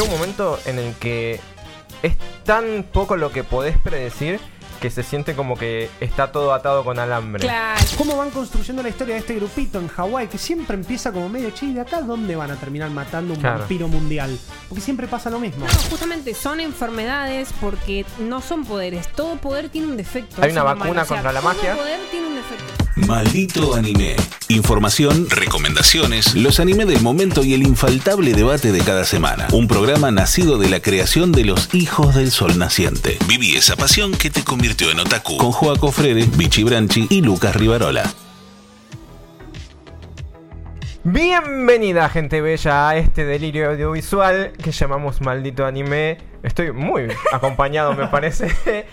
llega un momento en el que es tan poco lo que podés predecir que se siente como que está todo atado con alambre. Claro. ¿Cómo van construyendo la historia de este grupito en Hawái que siempre empieza como medio che, ¿y de acá dónde van a terminar matando un Claro. vampiro mundial? Porque siempre pasa lo mismo. No, justamente son enfermedades porque no son poderes. Todo poder tiene un defecto. Hay una vacuna malo. O sea, contra la todo magia. poder tiene un defecto. Maldito anime. Información, recomendaciones, los anime del momento y el infaltable debate de cada semana. Un programa nacido de la creación de los hijos del sol naciente. Viví esa pasión que te convirtió en otaku. Con Joaco Frere, Vichy Branchi y Lucas Rivarola. Bienvenida, gente bella, a este delirio audiovisual que llamamos maldito anime. Estoy muy acompañado, me parece.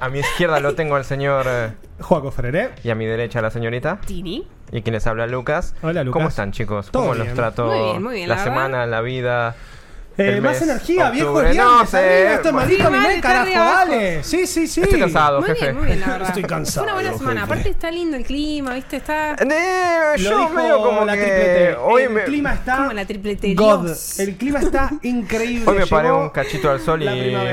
A mi izquierda lo tengo al señor eh, Joaco Frere. y a mi derecha la señorita. Tini. Y quien les habla Lucas. Hola, Lucas. ¿Cómo están, chicos? Todo ¿Cómo bien. los trató Muy bien, muy bien, la semana, la vida? Eh, El más energía, viejo octubre. viernes, No sé, amigo, Esto es bueno. maldito Sí, anime, vale, está carajo, dale. Sí, sí, sí. Estoy cansado, Muy jefe. bien, muy bien, la verdad. Estoy cansado, Fue una buena semana. jefe. Aparte está lindo el clima, ¿viste? Está Eh, Lo yo dijo medio como la que triple T. hoy el me, clima está como la triplete God. El clima está increíble. hoy me paré Llegó un cachito al sol y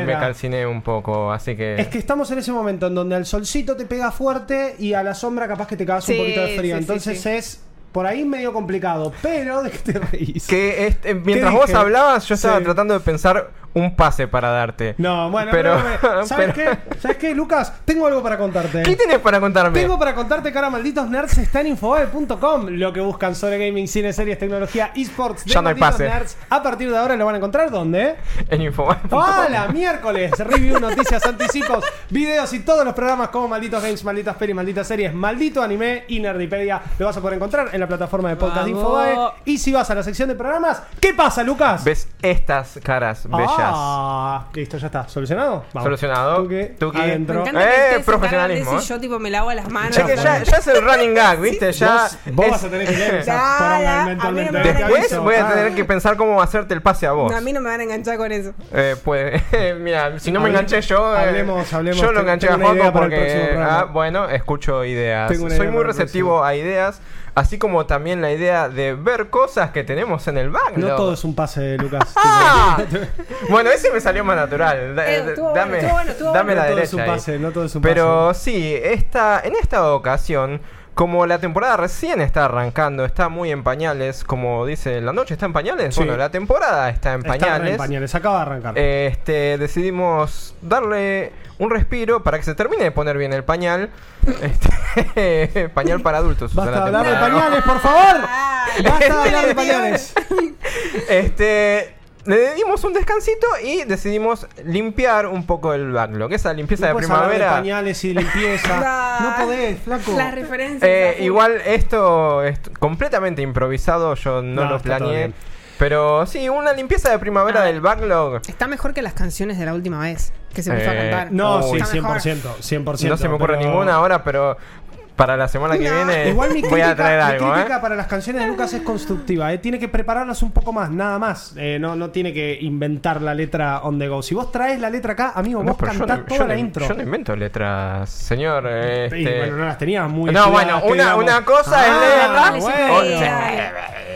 me calciné un poco, así que... Es que estamos en ese momento en donde al solcito te pega fuerte y a la sombra capaz que te cagas un poquito de frío. sí, sí, Entonces sí. es por ahí medio complicado. Pero ¿de qué te reís? Que este, mientras vos hablabas, yo estaba Sí. tratando de pensar un pase para darte. No, bueno, pero. pero, me- ¿sabes pero- qué? ¿Sabes qué, Lucas? Tengo algo para contarte. ¿Qué tienes para contarme? Tengo para contarte que ahora Malditos Nerds está en infobae.com. Lo que buscan sobre gaming, cine, series, tecnología, esports. de Ya no hay Malditos pase. Nerds. A partir de ahora lo van a encontrar ¿dónde? En Info. ¡Hola! Miércoles, review, noticias, anticipos, videos y todos los programas como Malditos Games, Malditas Pelis, Malditas Series, Maldito Anime y Nerdipedia. Lo vas a poder encontrar en la plataforma de podcast de Vamos. Infobae. Y si vas a la sección de programas, ¿qué pasa, Lucas? ¿Ves estas caras bellas? Ah, listo, ya está. ¿Solucionado? Vamos. Solucionado. Tuki, Tuki. Me adentro. encanta Eh, que profesionalismo, eso ¿eh? yo tipo me lavo las manos. Es que ya, ya es el running gag, ¿viste? Ya. Vos, vos es- vas a tener que leer esa Ya, poronga ya, a mí no me Después voy a Ah. tener que pensar cómo hacerte el pase a vos. No, a mí no me van a enganchar con eso. Eh, puede. Mira, si no me enganché yo. eh, hablemos, hablemos. Yo lo enganché a Joco para porque. Ah, bueno, escucho ideas. Soy muy para receptivo a ideas. Así como también la idea de ver cosas que tenemos en el backlog. No todo es un pase, Lucas. ¡Ah! bueno, ese me salió más natural. Da- Eh, bueno, dame bueno, dame bueno. la No todo derecha. es un ahí. pase, no todo es un Pero pase. sí, esta, en esta ocasión, como la temporada recién está arrancando, está muy en pañales, como dice la noche está en pañales. Sí. Bueno, la temporada está en Está pañales. en pañales, acaba de arrancar. Este, decidimos darle un respiro para que se termine de poner bien el pañal. Este, pañal para adultos. Basta de hablar de pañales, por favor. Basta de hablar de pañales. Este, le dimos un descansito y decidimos limpiar un poco el backlog. Esa limpieza No de hablar de primavera. pañales y limpieza. No podés, flaco. Las referencias. Eh, igual esto es completamente improvisado, yo no, No, lo planeé. Pero sí, una limpieza de primavera Ah. del backlog. Está mejor que las canciones de la última vez que se empezó Eh, a cantar. No, sí, Está mejor. 100%. 100% No se me ocurre pero- ninguna ahora, pero para la semana que viene Igual mi voy crítica, a traer mi algo, crítica ¿eh? para las canciones de Lucas es constructiva. ¿eh? Tiene que prepararlas un poco más, nada más. Eh, no, no tiene que inventar la letra on the go. Si vos traes la letra acá, amigo, No, vos cantás no, toda yo la intro. yo no invento letras, señor. Y, Este... bueno, no las tenías muy No, bueno, una, una cosa Ah, es leerla. bueno. o-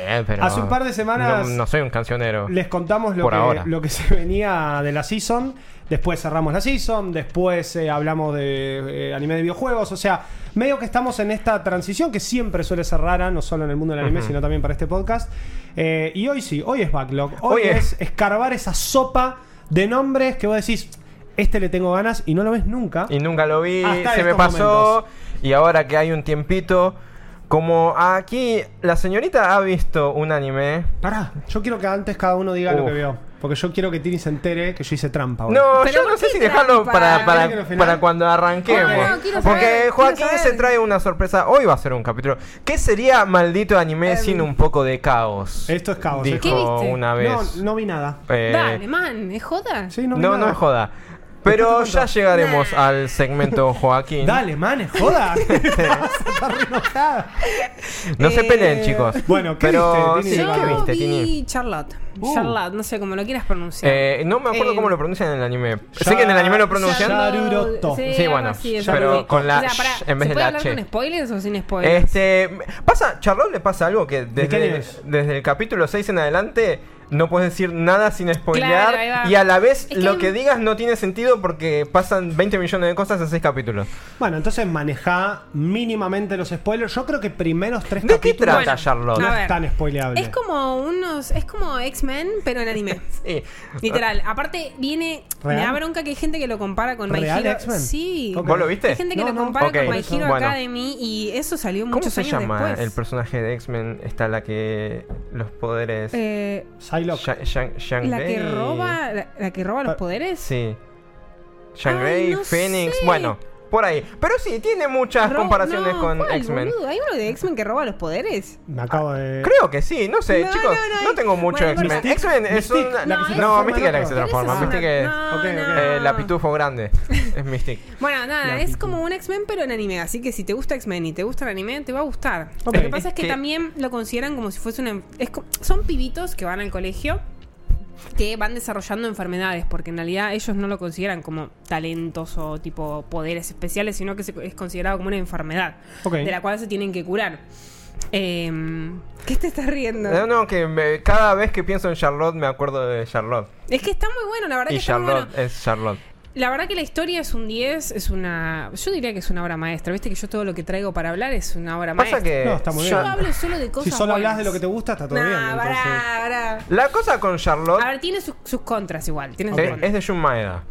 Eh, pero Hace un par de semanas No, no soy un cancionero. Les contamos lo Por que, ahora. lo que se venía de la season. Después cerramos la season. Después eh, hablamos de eh, anime de videojuegos. O sea, medio que estamos en esta transición que siempre suele ser rara, no solo en el mundo del anime, sino también para este podcast. Eh, y hoy sí, hoy es backlog. Hoy, Hoy es es- escarbar esa sopa de nombres que vos decís, este le tengo ganas y no lo ves nunca. Y nunca lo vi, Hasta se me pasó. Y ahora que hay un tiempito, como aquí la señorita ha visto un anime. Pará, yo quiero que antes cada uno diga lo que vio. Porque yo quiero que Tini se entere que yo hice trampa. hoy. No, Pero yo ¿por no sé si dejarlo para, para, cuando arranquemos. No, Porque saber, Joaquín se trae una sorpresa. Hoy va a ser un capítulo. ¿Qué sería maldito anime Em, sin un poco de caos? Esto es caos, Dijo. ¿Qué viste? una No, vez. no vi nada. Eh, Dale, man, ¿es joda? Sí, no, vi no, nada. no es joda. Pero ya llegaremos Nah. al segmento Joaquín. Dale, man, es joda. No se Eh, peleen, chicos. Bueno, ¿qué Pero viste, Tini? sí, Yo ¿qué viste, Tini? Charlotte. Uh. Charlotte, no sé cómo lo quieras pronunciar. Eh, no me acuerdo Eh, cómo lo pronuncian en el anime. Ya- sé que en el anime lo pronuncian. Yaruroto. Sí, bueno, pero sí. con la O sea, pará, sh en vez ¿se de puede la hablar che. con spoilers o sin spoilers? Este, pasa, Charlotte le pasa algo que desde, desde el capítulo 6 en adelante no puedes decir nada sin spoilear Claro, y a la vez Es que lo hay- que digas no tiene sentido porque pasan 20 millones de cosas en 6 capítulos. Bueno, entonces maneja mínimamente los spoilers. Yo creo que primeros tres ¿De qué capítulos trata Bueno, Charlotte? no es tan spoileable. Es como unos. Es como X-Men, pero en anime. Sí. Literal. Aparte, viene. Me da bronca que hay gente que lo compara con My ¿Real Hero. X-Men? Sí. ¿Vos lo viste? Hay gente que No, lo no. compara Ok. con My. Hero Bueno. Academy y eso salió ¿Cómo muchos se años llama después. el personaje de X-Men? Está la que los poderes Eh, Psylocke. Sha- Shang- Shang la que roba. La, la que roba los Ah, poderes. Sí. Shang Ay, Grey, no Phoenix, sé. bueno, por ahí. Pero sí, tiene muchas Ro- comparaciones no, con ¿cuál, X-Men. ¿Hay uno de X-Men que roba los poderes? Me acabo de. Creo que sí, no sé, No, chicos. no, no No, hay- tengo mucho Bueno, X-Men. X-Men es un. No, Mystique es la que se transforma. Mystique es. eh, la pitufo grande. es Mystique. Bueno, nada, La es como un X-Men pero en anime, así que si te gusta X-Men y te gusta el anime, te va a gustar. Lo que pasa es que Que- también lo consideran como si fuese una... es co- son pibitos que van al colegio que van desarrollando enfermedades, porque en realidad ellos no lo consideran como talentos o tipo poderes especiales, sino que se- es considerado como una enfermedad de la cual se tienen que curar. Em, ¿Qué te estás riendo? No, no, que me- cada vez que pienso en Charlotte me acuerdo de Charlotte. Es que está muy bueno, la verdad que Y está muy Charlotte bueno. es Charlotte. La verdad que la historia es un 10, es una... Yo diría que es una obra maestra. Viste que yo todo lo que traigo para hablar es una obra Pasa maestra. que. No, está muy Yo bien. hablo solo de cosas Si solo hablas de lo que te gusta, está todo Nah, bien. entonces- pará, pará. La cosa con Charlotte A ver, tiene sus, sus contras igual. Tiene sus es, contras. es de Jun Maeda.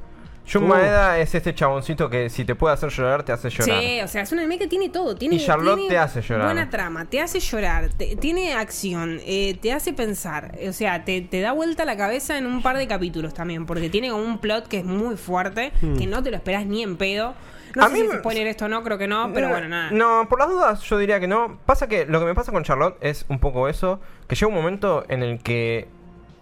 Uh. Maeda es este chaboncito que si te puede hacer llorar, te hace llorar. Sí, o sea, es un anime que tiene todo. Tiene, Y Charlotte tiene te hace llorar. Buena trama, te hace llorar, te- tiene acción, eh, te hace pensar. O sea, te, te da vuelta la cabeza en un par de capítulos también, porque tiene como un plot que es muy fuerte, que no te lo esperás ni en pedo. No A sé mí si spoiler esto o no, creo que no, pero Eh, bueno, nada. No, por las dudas yo diría que no. Pasa que lo que me pasa con Charlotte es un poco eso, que llega un momento en el que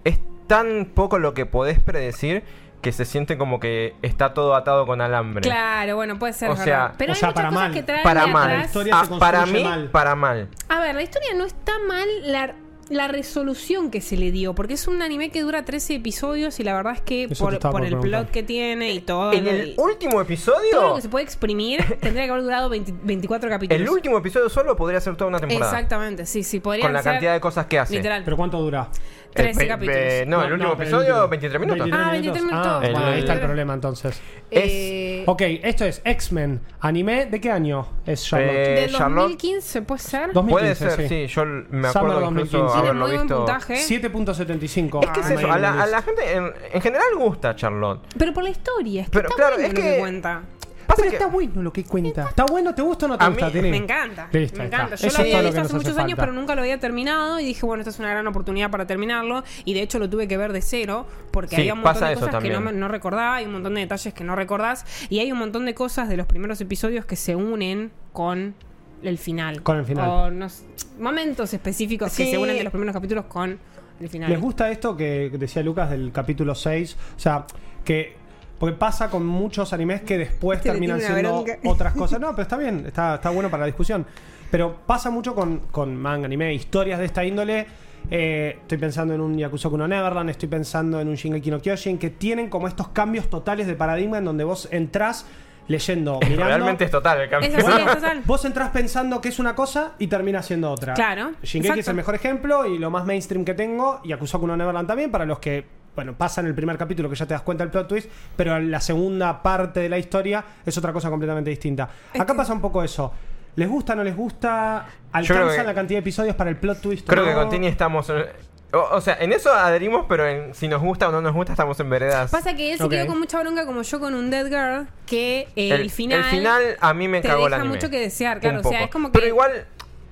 es tan poco lo que podés predecir que se siente como que está todo atado con alambre. Claro, bueno, puede ser. O verdad. sea- pero o hay muchas para cosas mal. que traen Para mal. La historia Ah, se para mí, mal. para mal. A ver, la historia no está mal, la, la resolución que se le dio, porque es un anime que dura 13 episodios y la verdad es que Eso por, estaba por por el preguntar. plot que tiene y todo, En el último todo lo episodio, que se puede exprimir tendría que haber durado 20 24 capítulos. el último episodio solo podría ser toda una temporada. Exactamente, sí, sí, podría Con la ser cantidad de cosas que hace. Literal. ¿Pero cuánto dura? 13 Eh, ve- capítulos. no, el último no, pero el episodio, último. 23 minutos. 23 Ah, 23 minutos. Ah, bueno, ahí está el problema entonces. Eh, Ok, esto es X-Men. ¿Anime de qué año es Charlotte? Eh, del Charlotte- 2015, ¿puede ser? 2015, Puede ser, sí. Yo l- me acuerdo incluso 2015. Tiene haberlo muy buen visto. puntaje. 7.75. Es que es Ah, eso, a la, a la gente en, en general gusta Charlotte. Pero por la historia, es que Pero está claro, bueno es lo que que- cuenta. Pasa Pero que- está bueno lo que cuenta. ¿Está bueno? ¿Te gusta o no te A gusta, mí? Me encanta. Listo, me encanta. Yo Eso lo había lo visto hace muchos años, pero nunca lo había terminado. Y dije, bueno, esta es una gran oportunidad para terminarlo. Y de hecho lo tuve que ver de cero, porque Sí, había un montón pasa de cosas que no, recordaba, hay un montón de detalles que no recordás. Y hay un montón de cosas de los primeros episodios que se unen con el final. Con el final. O no sé, momentos específicos que se unen de los primeros capítulos con el final. ¿Les gusta esto que decía Lucas del capítulo 6? O sea, que. Porque pasa con muchos animes que después Este terminan siendo bronca. otras cosas. No, pero está bien, está, está bueno para la discusión. Pero pasa mucho con, con manga, anime, historias de esta índole. Eh, estoy pensando en un Yakusoku no Neverland, estoy pensando en un Shingeki no Kyojin, que tienen como estos cambios totales de paradigma en donde vos entrás leyendo, mirando. Realmente es total el cambio. Es así, es total. Vos entrás pensando que es una cosa y termina siendo otra. Claro, Shingeki exacto. es el mejor ejemplo y lo más mainstream que tengo. Y Akusoku no Neverland también, para los que, bueno, pasan el primer capítulo que ya te das cuenta del plot twist, pero la segunda parte de la historia es otra cosa completamente distinta. Es Acá que- pasa un poco eso. ¿Les gusta, no les gusta? ¿Alcanzan que- la cantidad de episodios para el plot twist? Creo No. que con Tini estamos. en- O, o sea, en eso adherimos, pero en si nos gusta o no nos gusta, estamos en veredas. Pasa que él se quedó con mucha bronca como yo con un Dead Girl, que eh, el, final... el final a mí me te cagó el deja anime. mucho que desear, claro, o sea, es como Pero que- igual,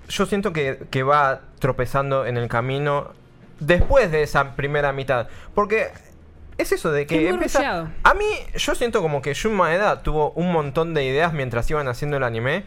yo siento que, que va tropezando en el camino después de esa primera mitad. Porque es eso de que Es empieza-. A mí, yo siento como que Jun Maeda tuvo un montón de ideas mientras iban haciendo el anime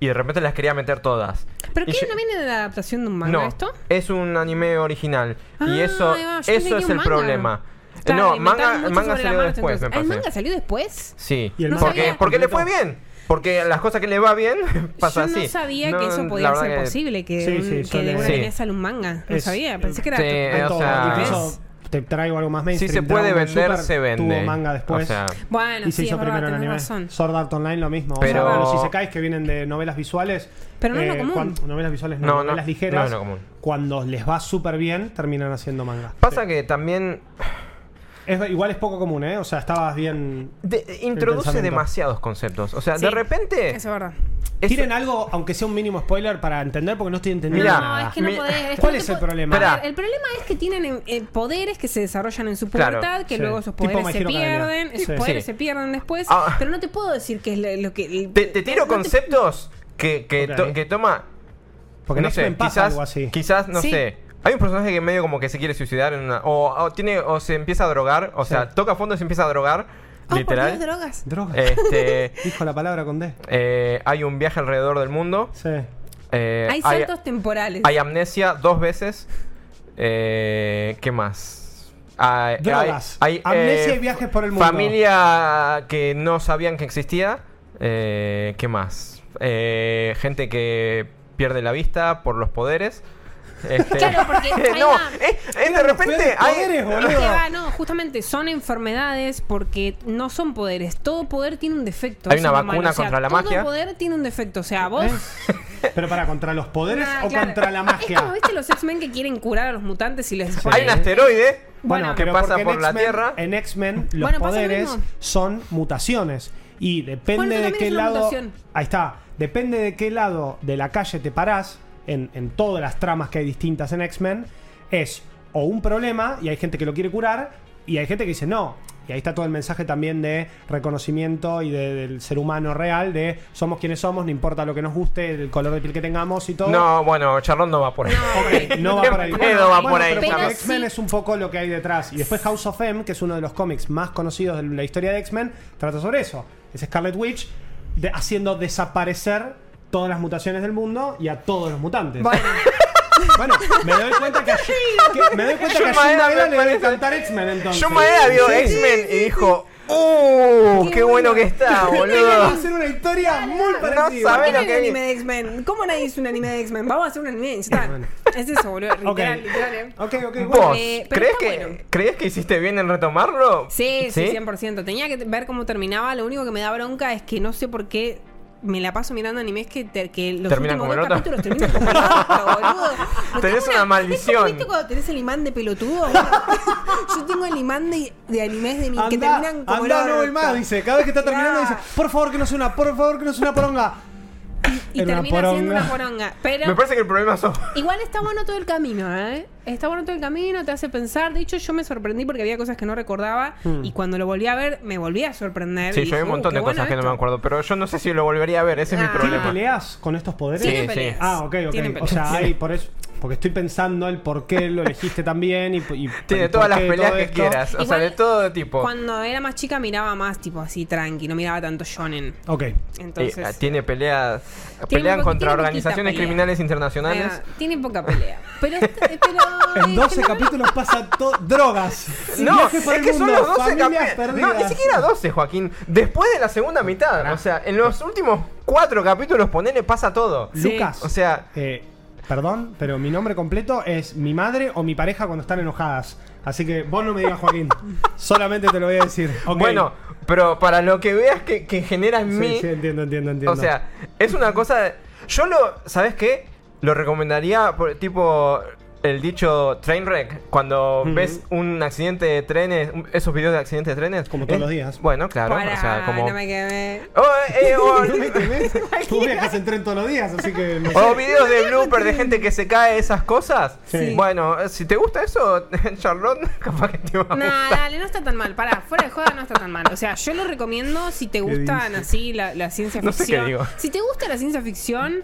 y de repente las quería meter todas. ¿Pero qué? yo- ¿No viene de la adaptación de un manga no, esto? es un anime original. y Ah, eso, va, eso es el manga. problema. Claro, no, manga, manga salió después, me entonces. ¿El parece. manga salió después? Sí, Y el No porque, porque le fue bien. Porque las cosas que le va bien, pasa Yo no así. sabía No, que eso podía ser que- posible, que, Sí, un- sí, que de suele- un Sí. sale un manga. No Es- sabía, pensé que era... Sí, Hay o todo, sea- incluso te traigo algo más Si mainstream. se puede Dragon vender, Super se vende. Tuvo manga después. O sea, Bueno, y se sí, hizo es verdad, primero en anime. razón. Sword Art Online lo mismo. Pero- O sea, los isekais que vienen de novelas visuales. Pero no es lo común. cuan- novelas visuales no, No, no, novelas no ligeras. es lo común. Cuando les va súper bien, terminan haciendo manga. pasa que también Es, igual es poco común, ¿eh? O sea, estabas bien. de- introduce demasiados conceptos. O sea, Sí, de repente. Eso es verdad. es- Tiren algo, aunque sea un mínimo spoiler, para entender, porque no estoy entendiendo Mirá, no, nada. es que no Mi- podés. es que ¿Cuál no es el problema? Ver, el problema es que tienen eh, poderes que se desarrollan en su Claro, pubertad, que sí. luego esos poderes se pierden, esos Sí. poderes Sí. se pierden después, Ah. pero no te puedo decir que es lo, lo que... Te, te tiro no te- conceptos que, que, to- que toma. Porque no sé, pasa quizás, algo así. quizás, no Sí. sé. Hay un personaje que medio como que se quiere suicidar en una. O, o tiene, o se empieza a drogar. O sea, toca fondo y se empieza a drogar. Ah, literal. Dios, drogas. Droga. Este. Dijo la palabra con D. eh, hay un viaje alrededor del mundo. Sí. eh, Hay saltos temporales. hay amnesia dos veces. Eh, ¿Qué más? Hay, Drogas. hay- hay, Amnesia eh, y viajes por el mundo. Familia que no sabían que existía. Eh, ¿Qué más? Eh, gente que pierde la vista por los poderes. Este, Claro, porque ahí no, va. eh, eh, de repente hay. poderes, boludo. Es que va, no, justamente son enfermedades porque no son poderes. Todo poder tiene un defecto. Hay una malo. vacuna O sea, contra la todo magia. poder tiene un defecto. O sea, vos. Pero para contra los poderes Ah, o claro. contra la Es magia. como, ¿viste los X-Men que quieren curar a los mutantes y les Hay un asteroide Bueno, que pasa por la Tierra. En X-Men los Bueno, pasa lo poderes son mutaciones. Y depende Bueno, de qué lado. mutación. Ahí está. Depende de qué lado de la calle te parás. En, en todas las tramas que hay distintas en X-Men. Es o un problema y hay gente que lo quiere curar. Y hay gente que dice no. Y ahí está todo el mensaje también de reconocimiento y de- del ser humano real. De somos quienes somos, no importa lo que nos guste, el color de piel que tengamos y todo. No, bueno, Charlón no va por ahí. No va por ahí. Va por ahí, pero. X-Men sí. es un poco lo que hay detrás. Y después House of M, que es uno de los cómics más conocidos de la historia de X-Men, trata sobre eso. Es Scarlet Witch de- haciendo desaparecer todas las mutaciones del mundo y a todos los mutantes. Bueno, Bueno, me doy cuenta que, a- que- me doy cuenta que a Shun Maeda me le debe X-Men entonces. John Maeda vio Sí. X-Men y dijo: ¡Uh! ¡Qué, bueno que está, Va a boludo! ser una historia muy parecida. sabe ¿Qué lo es que un anime de X-Men? ¿Cómo nadie hizo un anime de X-Men? Vamos a hacer un anime. está. Bueno. Es eso, boludo. Literal, Ok. literal. eh. Ok, ok, bueno. ¿Vos Eh, crees que, bueno. crees que hiciste bien en retomarlo? Sí, sí, 100%. Tenía que ver cómo terminaba. Lo único que me da bronca es que no sé por qué me la paso mirando animes que, te- que los Terminan últimos como dos el otro. capítulos terminan como el otro, boludo. No Tenés tengo una maldición. ¿Es como, ¿Viste cuando tenés el imán de pelotudo? Bueno, yo tengo el imán de, de animes de mi, que Anda, terminan como anda, el no voy más, dice. Cada vez que está terminando dice, por favor que no sea una, por favor que no sea una poronga. Y termina siendo una poronga. Pero Me parece que el problema sos. Igual está bueno todo el camino, ¿eh? Está bueno todo el camino, te hace pensar. De hecho, yo me sorprendí porque había cosas que no recordaba. Hmm. Y cuando lo volví a ver, me volví a sorprender. Sí, y yo dije, un montón "Uh, de qué cosas bueno que no me esto". acuerdo, pero yo no sé si lo volvería a ver, ese es mi Ah. ¿Tiene problema. peleas con estos poderes? Tiene Sí, sí. peleas. Ah, ok, ok. Tiene O sea, hay por eso. Porque estoy pensando el por qué lo elegiste también y, y Tiene todas las peleas que esto. quieras, o sea, de todo tipo. Cuando era más chica miraba más tipo así tranqui, no miraba tanto shonen. Ok. Entonces, Eh, tiene peleas. Tiene Pelean contra organizaciones pelea. criminales internacionales. eh, tiene poca pelea. Pero, pero En 12 capítulos pasa todo. Drogas. No, es que son los 12 familias capítulos. No, ni siquiera 12, Joaquín. Después de la segunda mitad. O sea, en los últimos cuatro capítulos, ponele, pasa todo. Sí. Lucas. O sea, eh, perdón, pero mi nombre completo es mi madre o mi pareja cuando están enojadas. Así que vos no me digas Joaquín. Solamente te lo voy a decir. Bueno, pero para lo que veas que, que genera en Sí, mí. sí, entiendo, entiendo, entiendo. O sea, es una cosa. Yo lo. ¿Sabes qué? Lo recomendaría por tipo. El dicho Trainwreck, cuando Ujú. ves un accidente de trenes, un- esos videos de accidentes de trenes. Como todos es- los días. Bueno, claro. O sea, como. no me quemé. Oh, eh, oh, No me quemés. Tú viajas en tren todos los días, así que. no sé. O videos de blooper de gente que se cae esas cosas. Sí. Bueno, eh, si te gusta eso, Charlotte, capaz que te va a Nah, gustar. dale, no está tan mal. Pará, fuera de joda no está tan mal. O sea, yo lo recomiendo si te gustan dice? así la, la ciencia No sé ficción. qué digo. Si te gusta la ciencia ficción,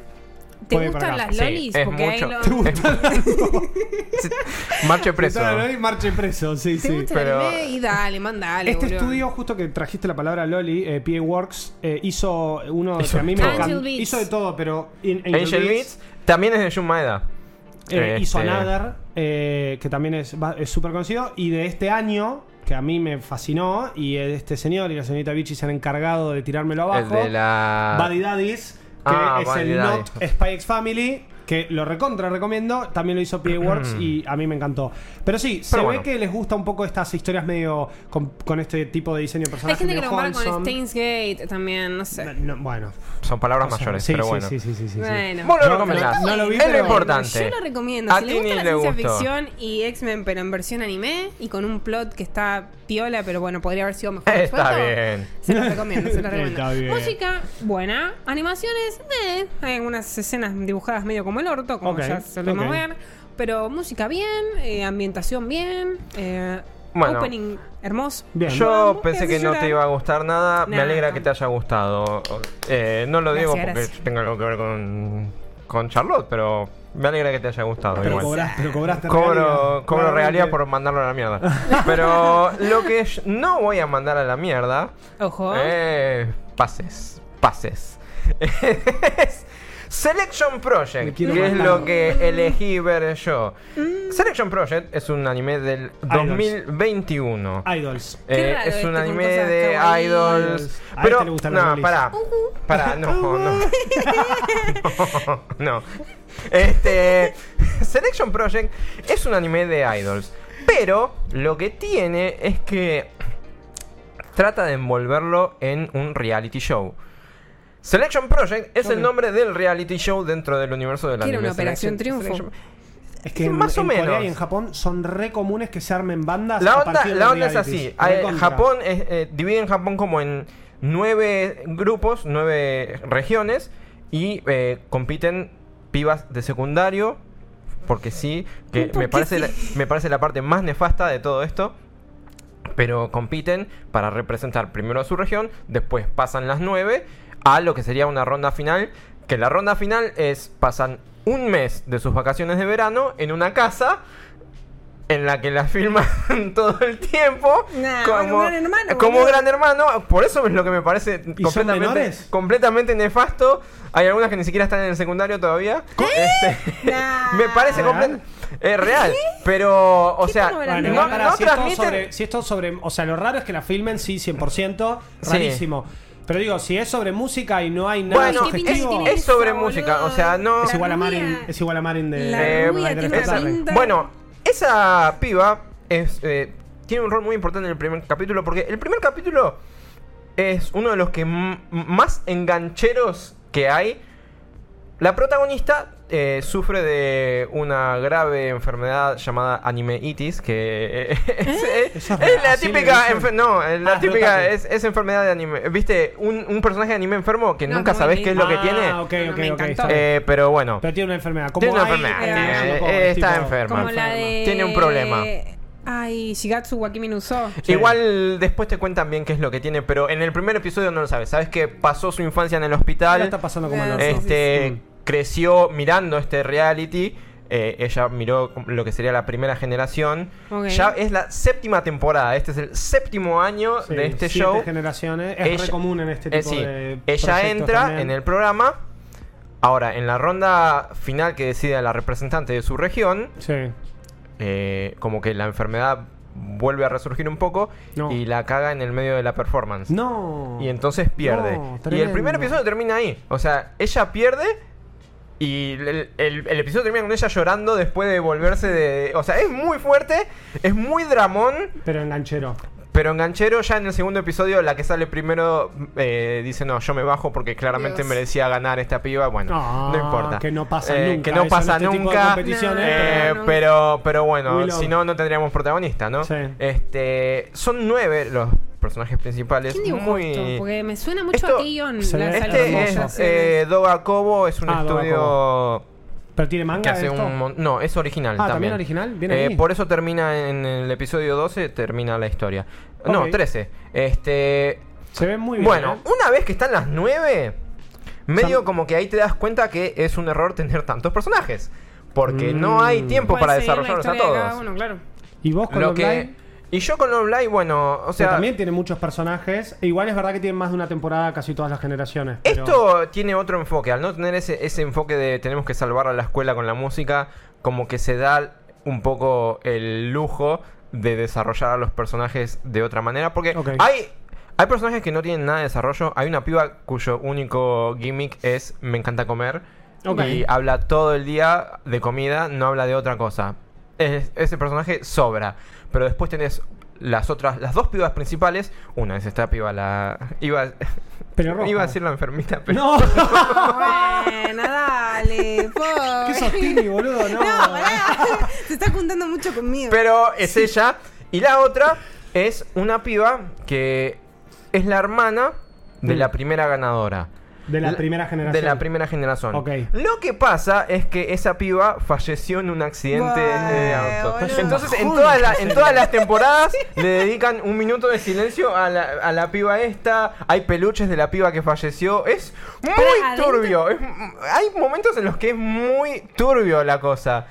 ¿te para gustan acá. las Sí, lolis? es Porque ahí mucho. lo. ¿Te gusta Marche preso. Claro, y marche preso, sí, ¿Te sí. gusta pero- el anime? Y dale, mandale. Este boludo. estudio, justo que trajiste la palabra Loli, eh, PA Works, eh, hizo uno Hizo que a mí me todo. encanta. Beats. Hizo de todo, pero in- Angel Beats también es de Jun Maeda. eh, hizo Este, Another, eh, que también es va- es súper conocido. Y de este año, que a mí me fascinó, y este señor y la señorita Vichy se han encargado de tirármelo El abajo. de la. Buddy Daddies, Ah, es el. Not Spy X Family. que lo recontra recomiendo, también lo hizo PA Works y a mí me encantó. Pero sí, se ve que les gusta un poco estas historias medio con, con este tipo de diseño de Hay gente que lo compara con. Steins Gate también, no sé. No, no, bueno, Son palabras o sea, mayores, sí, pero sí, bueno. sí, sí, sí, sí, sí. Bueno. Vos lo Yo recomendás. no lo vi, es lo importante. Yo lo recomiendo. A Si le ti gusta la le ciencia gustó. ficción y X-Men, pero en versión anime y con un plot que está piola, pero bueno, podría haber sido mejor Está bien. Se lo recomiendo, se lo recomiendo. Está bien. Música, buena. Animaciones, eh. Hay algunas escenas dibujadas medio como el orto, como Ok, ya solemos ok. ver. Pero música bien, eh, ambientación bien, eh, Bueno. opening hermoso. Bien. Yo pensé que no te iba a gustar nada. Me alegra que te haya gustado. Eh, no lo digo porque gracias. tenga algo que ver con, con Charlotte, pero me alegra que te haya gustado. Pero, igual. cobras- pero cobraste Cobro, regalías. cobro por mandarlo a la mierda. Pero lo que no voy a mandar a la mierda Ojo. eh, pases, pases. Es Selection Project, que es matar. lo que elegí ver yo. Selection Project es un anime del 2021. Idols. Qué Eh, raro es un anime de kawaii. idols. A Pero, este los no, pará. Pará, no, no. no, no. Este. Selection Project es un anime de idols. Pero lo que tiene es que trata de envolverlo en un reality show. Selection Project es el nombre del reality show dentro del universo del ¿Qué era anime. una Operación Selection- Triunfo? Selection- Es que Sí, en, más o en Corea menos. y en Japón son re comunes que se armen bandas. La onda, la es así. Japón es, eh, divide en Japón como en nueve grupos, nueve regiones y eh, compiten pibas de secundario. Porque sí, que ¿Por me parece, sí? la, me parece la parte más nefasta de todo esto. Pero compiten para representar primero a su región, después pasan las nueve a lo que sería una ronda final. Que la ronda final es, pasan un mes de sus vacaciones de verano en una casa en la que la filman todo el tiempo Nah, como, Gran Hermano, como gran hermano. Por eso es lo que me parece completamente, completamente nefasto. Hay algunas que ni siquiera están en el secundario todavía. Este, Nah. me parece es real, pero o ¿Qué sea? Bueno, no, no si, esto sobre, si esto sobre. O sea, lo raro es que la filmen, sí, 100%. Sí. Pero digo, si es sobre música y no hay nada Bueno, ¿Qué pinta que subjetivo. tiene es sobre eso, música, boludo? o sea, no- Es igual, a Marin, es igual a Marin de. La Eh, rubia de tiene Greta una Thunberg. pinta. Bueno, esa piba es, eh, tiene un rol muy importante en el primer capítulo porque el primer capítulo es uno de los que más engancheros que hay. La protagonista eh, sufre de una grave enfermedad llamada animeitis, que eh, es, la típica, no, es la Ah, típica es, es enfermedad de anime. ¿Viste? Un, un personaje de anime enfermo que No, nunca como sabes qué es lo que Ah, tiene. ok, No, ok, me ok, encantó. está bien. Eh, pero bueno. Pero tiene una enfermedad. Como Tiene una hay, enfermedad, eh, está enferma. Como la de. Tiene un problema. Ay, Shigatsu Wakimi no Uso. Sí. Igual después te cuentan bien qué es lo que tiene, pero en el primer episodio no lo sabes. Sabes que pasó su infancia en el hospital. está pasando como Eh, el sí, este Mm. Creció mirando este reality. eh, ella miró lo que sería la primera generación. Ya es la séptima temporada. Este es el séptimo año Sí, de este siete show. generaciones. Es Ella- re común en este Eh, tipo sí. de. Ella entra también. en el programa. Ahora, en la ronda final que decide la representante de su región, Sí. eh, como que la enfermedad vuelve a resurgir un poco No. y la caga en el medio de la performance. No. Y entonces pierde. No, y el primer episodio termina ahí. O sea, ella pierde y el, el- el episodio termina con ella llorando después de volverse de... O sea, es muy fuerte, es muy dramón, Pero enganchero. pero enganchero ya en el segundo episodio la que sale primero eh, dice, no, yo me bajo porque claramente Dios. merecía ganar esta piba. Bueno, Ah, no importa. que no pasa Eh, nunca Que no eso pasa este nunca. eh, pero- pero, pero bueno, si no, no tendríamos protagonista, ¿no? Sí. Este, son nueve los personajes principales. ¿Quién dibujó muy... esto? Porque me suena mucho Esto- a las Este es eh, Doga Kobo, es un Ah, estudio Pero tiene que manga. hace esto? un mon- No, es original Ah, también. ¿también original? Bien Eh, ahí. por eso termina en el episodio 12, termina la historia. No, Ok. 13. Este, Se ve muy bien. bueno, ¿eh? una vez que están las 9, medio como que ahí te das cuenta que es un error tener tantos personajes. Porque no hay Mm. tiempo para desarrollarlos a historia de cada todos. uno, claro. Y vos con Lo que, y yo con Love Live, bueno, o sea, también tiene muchos personajes. E Igual es verdad que tienen más de una temporada casi todas las generaciones. pero- Esto tiene otro enfoque, al no tener ese, ese enfoque de tenemos que salvar a la escuela con la música, como que se da un poco el lujo de desarrollar a los personajes de otra manera, porque hay, hay personajes que no tienen nada de desarrollo, hay una piba cuyo único gimmick es me encanta comer. Y habla todo el día de comida, no habla de otra cosa. Es- ese personaje sobra. Pero después tenés las otras, las dos pibas principales. Una es esta piba, la. Iba, Pelirroja. iba a decir la enfermita, pero. No, Bueno, dale, por. qué sostini, boludo, no. No, pará. Se está juntando mucho conmigo. Pero es ella. Y la otra es una piba que es la hermana de Mm. la primera ganadora. De la La- primera generación. De la primera generación. Ok. Lo que pasa es que esa piba falleció en un accidente de auto. boludo. Entonces, en todas, las- en todas las temporadas le dedican un minuto de silencio a la, a la piba esta. Hay peluches de la piba que falleció. Es muy adentro- turbio. Es- hay momentos en los que es muy turbio la cosa.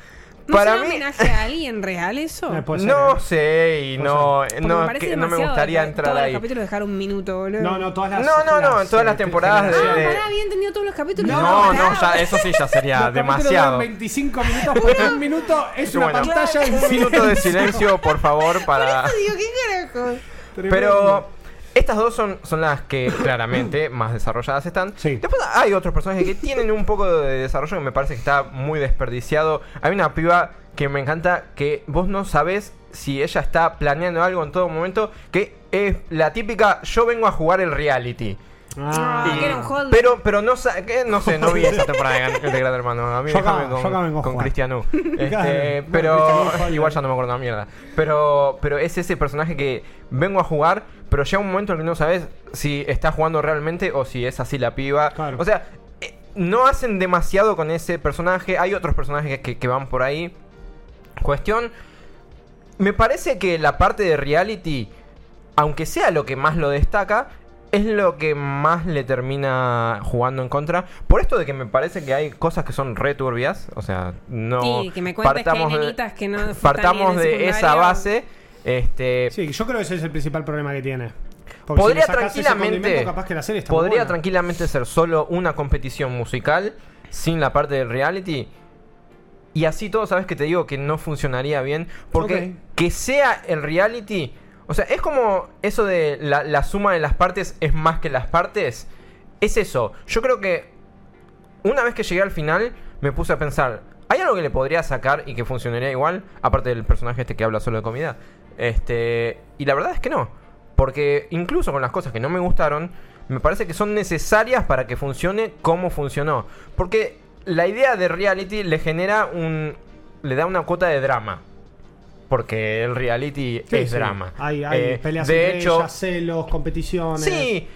¿No Para será mí. homenaje a alguien real eso? Puede ser, No eh. sé, y no, no, me que no me gustaría de- entrar todos ahí. los capítulos dejar un minuto, boludo. No, no, todas las. No, no, no, en todas las temporadas de- Ah, pará, había entendido todos los capítulos. No, pará. no, ya, eso sí ya sería demasiado. duran 25 minutos, por un minuto es una Bueno, pantalla en un minuto de silencio, por favor, para. Digo, ¿qué carajo? Pero estas dos son, son las que claramente más desarrolladas están. Sí. Después hay otros personajes que tienen un poco de desarrollo que me parece que está muy desperdiciado. Hay una piba que me encanta que vos no sabés si ella está planeando algo en todo momento, que es la típica yo vengo a jugar el reality. Ah, que era un holder. Pero, pero no, sa- que no sé, no vi esa temporada de de Gran Hermano. A mí Yo déjame con, yo acá vengo a con jugar. Cristian U. Claro. Este, pero Cristian igual ya no me acuerdo una mierda. Pero, pero es ese personaje que vengo a jugar, pero llega un momento en el que no sabes si está jugando realmente o si es así la piba. Claro. O sea, eh, no hacen demasiado con ese personaje. Hay otros personajes que, que van por ahí. Cuestión. Me parece que la parte de reality, aunque sea lo que más lo destaca, es lo que más le termina jugando en contra. Por esto de que me parece que hay cosas que son returbias. O sea, no. Sí, que me cuentes que hay partamos de- que no Partamos de esa base. Este. Sí, yo creo que ese es el principal problema que tiene. Porque Podría si tranquilamente. capaz que la serie está podría buena. tranquilamente ser solo una competición musical sin la parte del reality. Y así todo, sabes que te digo que no funcionaría bien. Porque que sea el reality. O sea, es como eso de la, suma de las partes es más que las partes. Es eso. Yo creo que una vez que llegué al final, me puse a pensar. ¿Hay algo que le podría sacar y que funcionaría igual? Aparte del personaje este que habla solo de comida. Este. Y la verdad es que no. Porque incluso con las cosas que no me gustaron, me parece que son necesarias para que funcione como funcionó. Porque la idea de reality le genera un. le da una cuota de drama. Porque el reality Sí, es sí. drama. Hay, hay Eh, peleas de entre hecho, ellas, celos, competiciones. Sí.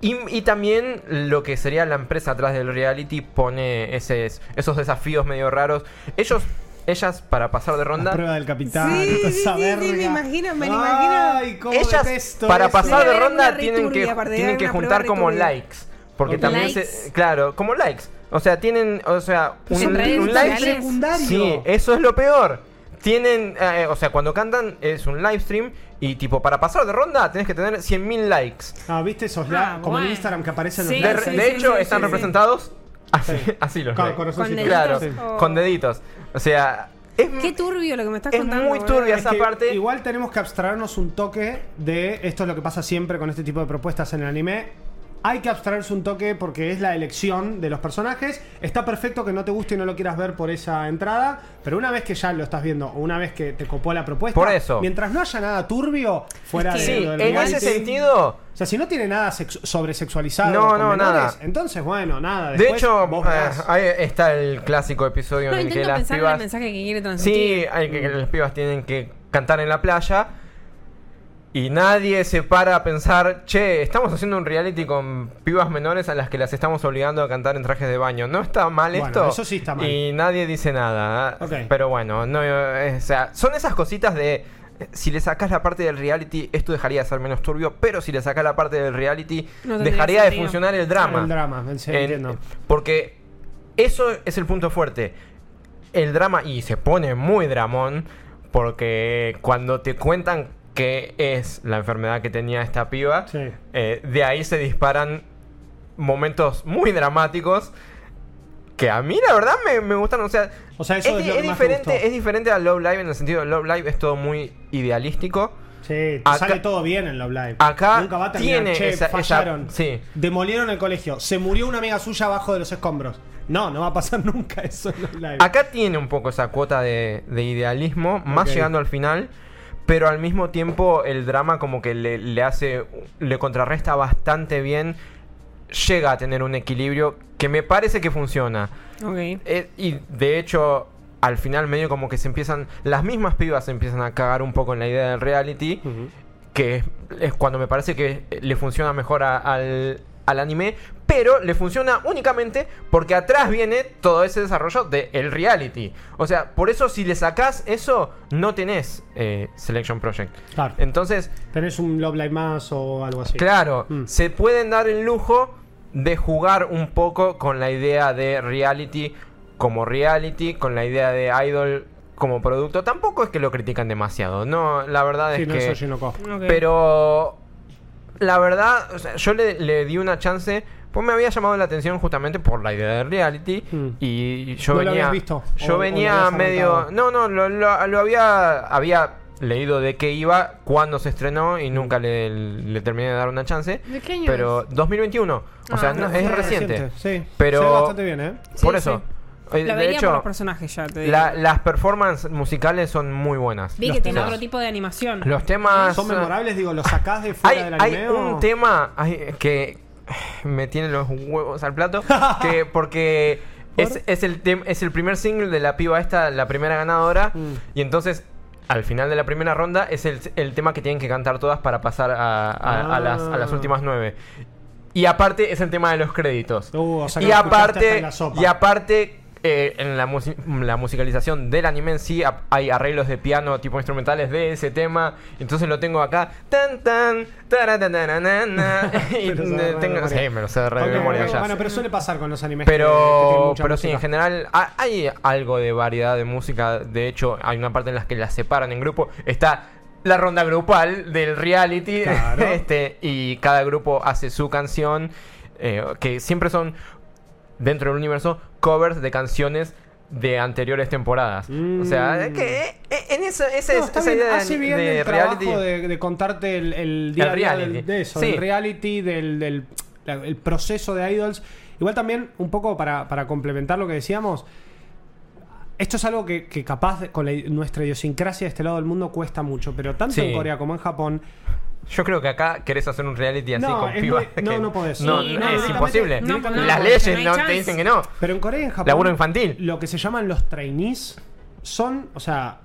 Y, y también lo que sería la empresa atrás del reality pone ese, esos desafíos medio raros. Ellos, ellas, para pasar de La ronda, prueba del capitán. Sí, me imagino, me Ay, imagino. cómo ellas para pasar de ronda tienen que, tienen que juntar como likes. Porque también Likes. se, claro, como likes. O sea, tienen, o sea, un, un like secundario. Sí, eso es lo peor. Tienen, eh, o sea, cuando cantan es un live stream y tipo, para pasar de ronda tenés que tener 100.000 likes. Ah, ¿viste esos Ah? Como en bueno. Instagram que aparecen Sí, los De, likes. de sí, hecho, sí, están sí, representados así, Sí. así los Con. Con Claro, deditos. Oh. con deditos. O sea, es, Qué turbio lo que me estás es contando. muy boludo. turbia Es esa que parte. Igual tenemos que abstraernos un toque de esto es lo que pasa siempre con este tipo de propuestas en el anime. Hay que abstraerse un toque porque es la elección de los personajes. Está perfecto que no te guste y no lo quieras ver por esa entrada, pero una vez que ya lo estás viendo o una vez que te copó la propuesta, Por eso. mientras no haya nada turbio fuera Es de Sí, en reality, ese sentido, O sea, si no tiene nada sex- sobresexualizado No, no, menores, nada. entonces bueno, nada. de hecho, eh, ahí está el clásico episodio No, en el que las pensar en el pibas. mensaje que quiere transmitir. Sí, hay que, que las pibas tienen que cantar en la playa. Y nadie se para a pensar, che, estamos haciendo un reality con pibas menores a las que las estamos obligando a cantar en trajes de baño. ¿No está mal Bueno, esto? eso sí está mal. Y nadie dice nada. Ok. Pero bueno, no, eh, o sea, son esas cositas de... eh, Si le sacas la parte del reality, esto dejaría de ser menos turbio, pero si le sacas la parte del reality, No dejaría de funcionar el drama. El drama, en serio, En- entiendo. porque eso es el punto fuerte. El drama, y se pone muy dramón, porque cuando te cuentan que es la enfermedad que tenía esta piba, Sí. eh, de ahí se disparan momentos muy dramáticos que a mí la verdad me, me gustan. O sea, O sea, eso es, diferente, es diferente a Love Live en el sentido de Love Live es todo muy idealístico. Sí, Acá- sale todo bien en Love Live. Acá Nunca va a terminar, tiene che, esa- esa- fallaron. sí. Demolieron el colegio. Se murió una amiga suya abajo de los escombros. No, no va a pasar nunca eso en Love Live. Acá tiene un poco esa cuota de, de idealismo, más llegando al final, pero al mismo tiempo el drama como que le, le hace, le contrarresta bastante bien, llega a tener un equilibrio que me parece que funciona. Eh, y de hecho, al final medio como que se empiezan, las mismas pibas se empiezan a cagar un poco en la idea del reality, que es, es cuando me parece que le funciona mejor a- al, al anime, pero le funciona únicamente porque atrás viene todo ese desarrollo del reality. O sea, por eso si le sacás eso, no tenés eh, Selection Project. Claro. Entonces, Tenés un Love Live más o algo así. Claro, Mm. se pueden dar el lujo de jugar un poco con la idea de reality como reality, con la idea de idol como producto. Tampoco es que lo critican demasiado, no, la verdad Sí, es no, que... eso Shinoko. Ok. Pero la verdad, o sea, yo le, le di una chance, pues me había llamado la atención justamente por la idea de reality Mm. y yo ¿No lo venía, visto? yo ¿O- o lo venía medio, no, no, lo, lo- lo había, había leído de qué iba, cuándo se estrenó y nunca le, le terminé de dar una chance. ¿De qué año Pero 2021, o Ah, sea, no, no- es reciente. Sí, Pero- se ve bastante bien, ¿eh? Por sí. eso. Eh, Lo de veía por los hecho, personajes ya, te digo. la- las performances musicales son muy buenas. Vi los que tiene otro tipo de animación. Los temas ¿Son memorables? Digo, ¿los sacás de fuera hay, del hay anime? un o- tema que me tiene los huevos al plato. que porque es, es el tem- es el primer single de la piba esta, la primera ganadora. Mm. Y entonces, al final de la primera ronda, es el, el tema que tienen que cantar todas para pasar a, a- a las, a las Ah. últimas nueve. Y aparte es el tema de los créditos. Uh, o sea, que y aparte, la y aparte eh, en la, musi- la musicalización del anime en sí hay arreglos de piano tipo instrumentales de ese tema. Entonces lo tengo acá. Tan tan. y Pero tengo- sí, me lo sé de memoria. Bueno, pero suele pasar con los animes. que- que Pero, pero sí, en general ha- hay algo de variedad de música. De hecho, hay una parte en la que las separan en grupo. Está la ronda grupal del reality. Claro. este, y cada grupo hace su canción. eh, que siempre son, dentro del universo, covers de canciones de anteriores temporadas. O sea, Mm. es que eh, eh, en esa, esa, No, esa idea de, hace bien de el reality. trabajo de, de contarte el, el día del- de eso, Sí. del reality, del, del- el proceso de idols. Igual también, un poco para, para complementar lo que decíamos, esto es algo que, que capaz con la- nuestra idiosincrasia de este lado del mundo cuesta mucho, pero tanto Sí. en Corea como en Japón, Yo creo que acá querés hacer un reality así No, con pibas. muy- no, que- no podés. No, Sí, no, no, es imposible. no, no, Las leyes no te dicen que no. Pero en Corea y en Japón. Laburo infantil. Lo que se llaman los trainees son, o sea,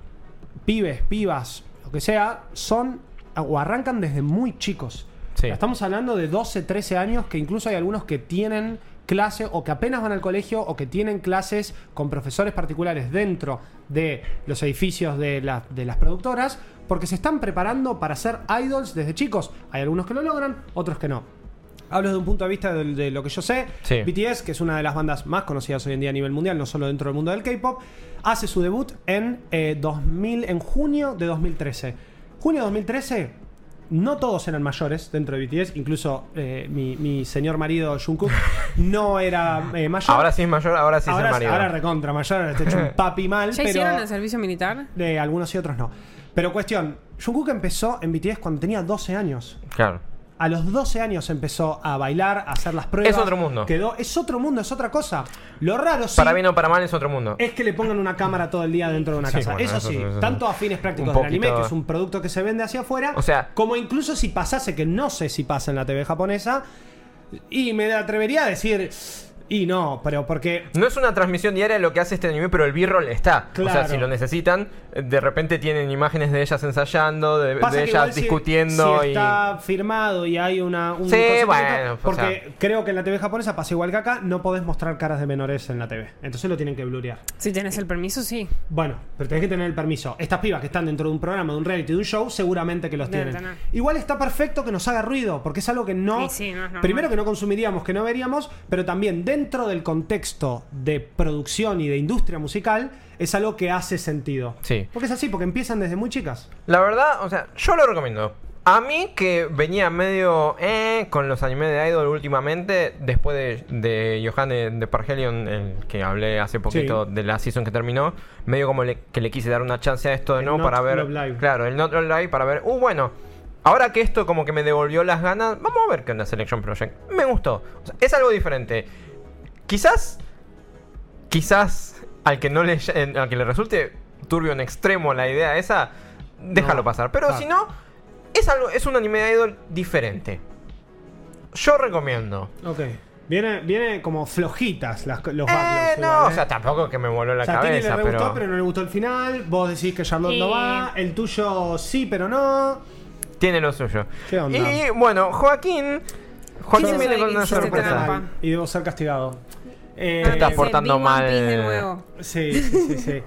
pibes, pibas, lo que sea, son o arrancan desde muy chicos. Sí. Estamos hablando de 12, 13 años, que incluso hay algunos que tienen clase o que apenas van al colegio o que tienen clases con profesores particulares dentro de los edificios de, la- de las productoras porque se están preparando para ser idols desde chicos. Hay algunos que lo logran, otros que no. Hablo desde un punto de vista de, lo que yo sé. Sí. BTS, que es una de las bandas más conocidas hoy en día a nivel mundial, no solo dentro del mundo del K-pop, hace su debut en, eh, 2000, en junio de 2013. Junio de 2013, no todos eran mayores dentro de BTS, incluso eh, mi, mi señor marido Jungkook no era eh, mayor. Ahora sí es mayor, ahora sí ahora, es el marido. ahora recontra mayor, ahora hecho un papi mal, ¿Ya pero hicieron el servicio militar? de algunos y otros no. Pero cuestión, Jungkook empezó en BTS cuando tenía 12 años. Claro. A los 12 años empezó a bailar, a hacer las pruebas. Es otro mundo. Quedó, es otro mundo, es otra cosa. Lo raro sí Para bien o para mal es otro mundo. es que le pongan una cámara todo el día dentro de una Sí, casa. bueno, eso, eso- sí, eso- tanto a fines prácticos un del anime, poquito- que es un producto que se vende hacia afuera, O sea- como incluso si pasase, que no sé si pasa en la TV japonesa, y me atrevería a decir, y no, pero porque No es una transmisión diaria lo que hace este anime, pero el B-roll está. O sea, Claro. si lo necesitan, de repente tienen imágenes de ellas ensayando, de, de ellas si- discutiendo si, y. está firmado y hay una un Sí, bueno, o porque sea. creo que en la TV japonesa pasa igual que acá no podés mostrar caras de menores en la TV entonces lo tienen que blurear Si tenés el permiso, sí. bueno pero tenés que tener el permiso estas pibas que están dentro de un programa de un reality de un show seguramente que los tienen tener. igual está perfecto que nos haga ruido porque es algo que no, Sí, sí, no es primero que no consumiríamos que no veríamos pero también dentro del contexto de producción y de industria musical es algo que hace sentido Sí. porque es así porque empiezan desde muy chicas La verdad, o sea, yo lo recomiendo. A mí que venía medio eh, con los animes de Idol últimamente, después de, de Johan de, de Pargelion, el que hablé hace poquito Sí. de la season que terminó, medio como le- que le quise dar una chance a esto de El nuevo Not para ver. Live. Claro, el Not Live para ver. Uh, bueno. Ahora que esto como que me devolvió las ganas, vamos a ver qué onda Selection Project. Me gustó. O sea, es algo diferente. Quizás. Quizás al que no le al que le resulte turbio en extremo la idea esa, déjalo No, pasar. Pero claro. si no, es algo, es un anime de idol diferente. Yo recomiendo. Ok. Viene, viene como flojitas las, los Eh, backlogs. no, igual, o ¿eh? sea, tampoco que me voló la O sea, a cabeza, le re gustó, pero... pero no le gustó el final. Vos decís que Charlotte no Y- va. El tuyo sí, pero no. tiene lo suyo. ¿Qué onda? Y bueno, Joaquín. Joaquín ¿Qué viene con una sorpresa. Y debo ser castigado. Eh, Te estás portando mal. De nuevo. Sí, sí, sí, sí.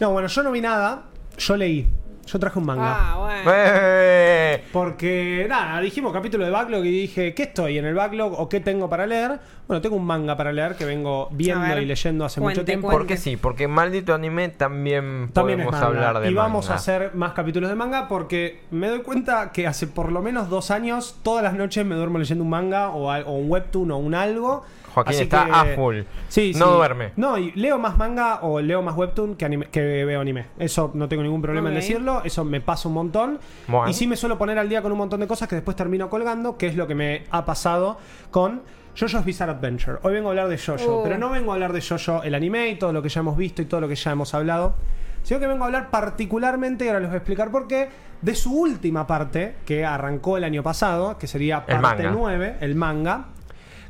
No, bueno, yo no vi nada. Yo leí. Yo traje un manga. Ah, bueno. Eh, Porque, nada, dijimos capítulo de backlog y dije, ¿qué estoy en el backlog o qué tengo para leer? Bueno, tengo un manga para leer que vengo viendo ver, y leyendo hace cuente, mucho tiempo. cuente. porque sí, porque maldito anime también, También podemos manga. hablar de y vamos manga. a hacer más capítulos de manga porque me doy cuenta que hace por lo menos dos años, todas las noches me duermo leyendo un manga o, un webtoon o un algo. Joaquín Así está que- a full. Sí, No sí. duerme. No, y leo más manga o leo más webtoon que, anime- que veo anime. Eso no tengo ningún problema en decirlo. Eso me pasa un montón. Bueno. Y sí me suelo poner al día con un montón de cosas que después termino colgando, que es lo que me ha pasado con JoJo's Bizarre Adventure. Hoy vengo a hablar de JoJo, Oh. pero no vengo a hablar de JoJo el anime y todo lo que ya hemos visto y todo lo que ya hemos hablado, sino que vengo a hablar particularmente, y ahora les voy a explicar por qué, de su última parte, que arrancó el año pasado, que sería El parte manga. 9, el manga,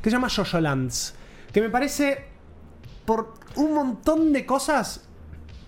que se llama JoJo Lands, que me parece por un montón de cosas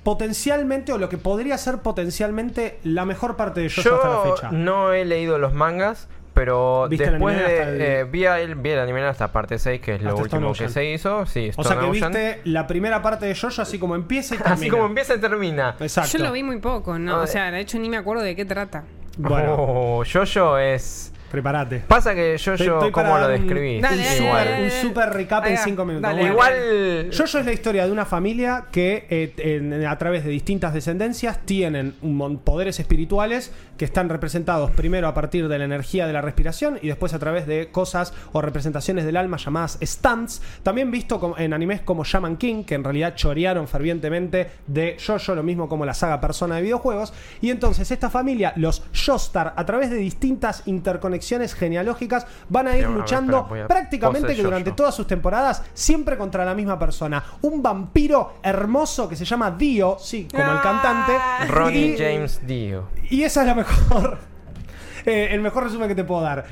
potencialmente o lo que podría ser potencialmente la mejor parte de JoJo hasta la Yo fecha. no he leído los mangas, pero ¿Viste el después de. el- eh, vi, el, vi el anime hasta parte 6, que es lo Hasta último que se hizo. Sí, O sea que Ocean. viste la primera parte de JoJo así como empieza y termina. Así como empieza y termina. Exacto. Yo lo vi muy poco, ¿no? Ah, O sea, de hecho ni me acuerdo de qué trata. Bueno, Oh, Jojo es. Prepárate. Pasa que Estoy- Jojo, estoy ¿cómo para lo un- describís? Dale, un, dale, super, dale, un dale. super recap Ahí en va. 5 minutos. Dale, Bueno, Igual. Jojo es la historia de una familia que eh, en- a través de distintas descendencias tienen un mon- poderes espirituales que están representados primero a partir de la energía de la respiración y después a través de cosas o representaciones del alma llamadas stunts. También visto como- en animes como Shaman King, que en realidad chorearon fervientemente de Jojo, lo mismo como la saga Persona de videojuegos. Y entonces esta familia, los Joestar, a través de distintas interconexiones genealógicas, van a ir Sí, a ver, luchando espera, voy a- prácticamente que durante todas sus temporadas siempre contra la misma persona. Un vampiro hermoso que se llama Dio, sí, como el Ah. cantante. Ronnie James Dio. y esa es la mejor. eh, el mejor resumen que te puedo dar.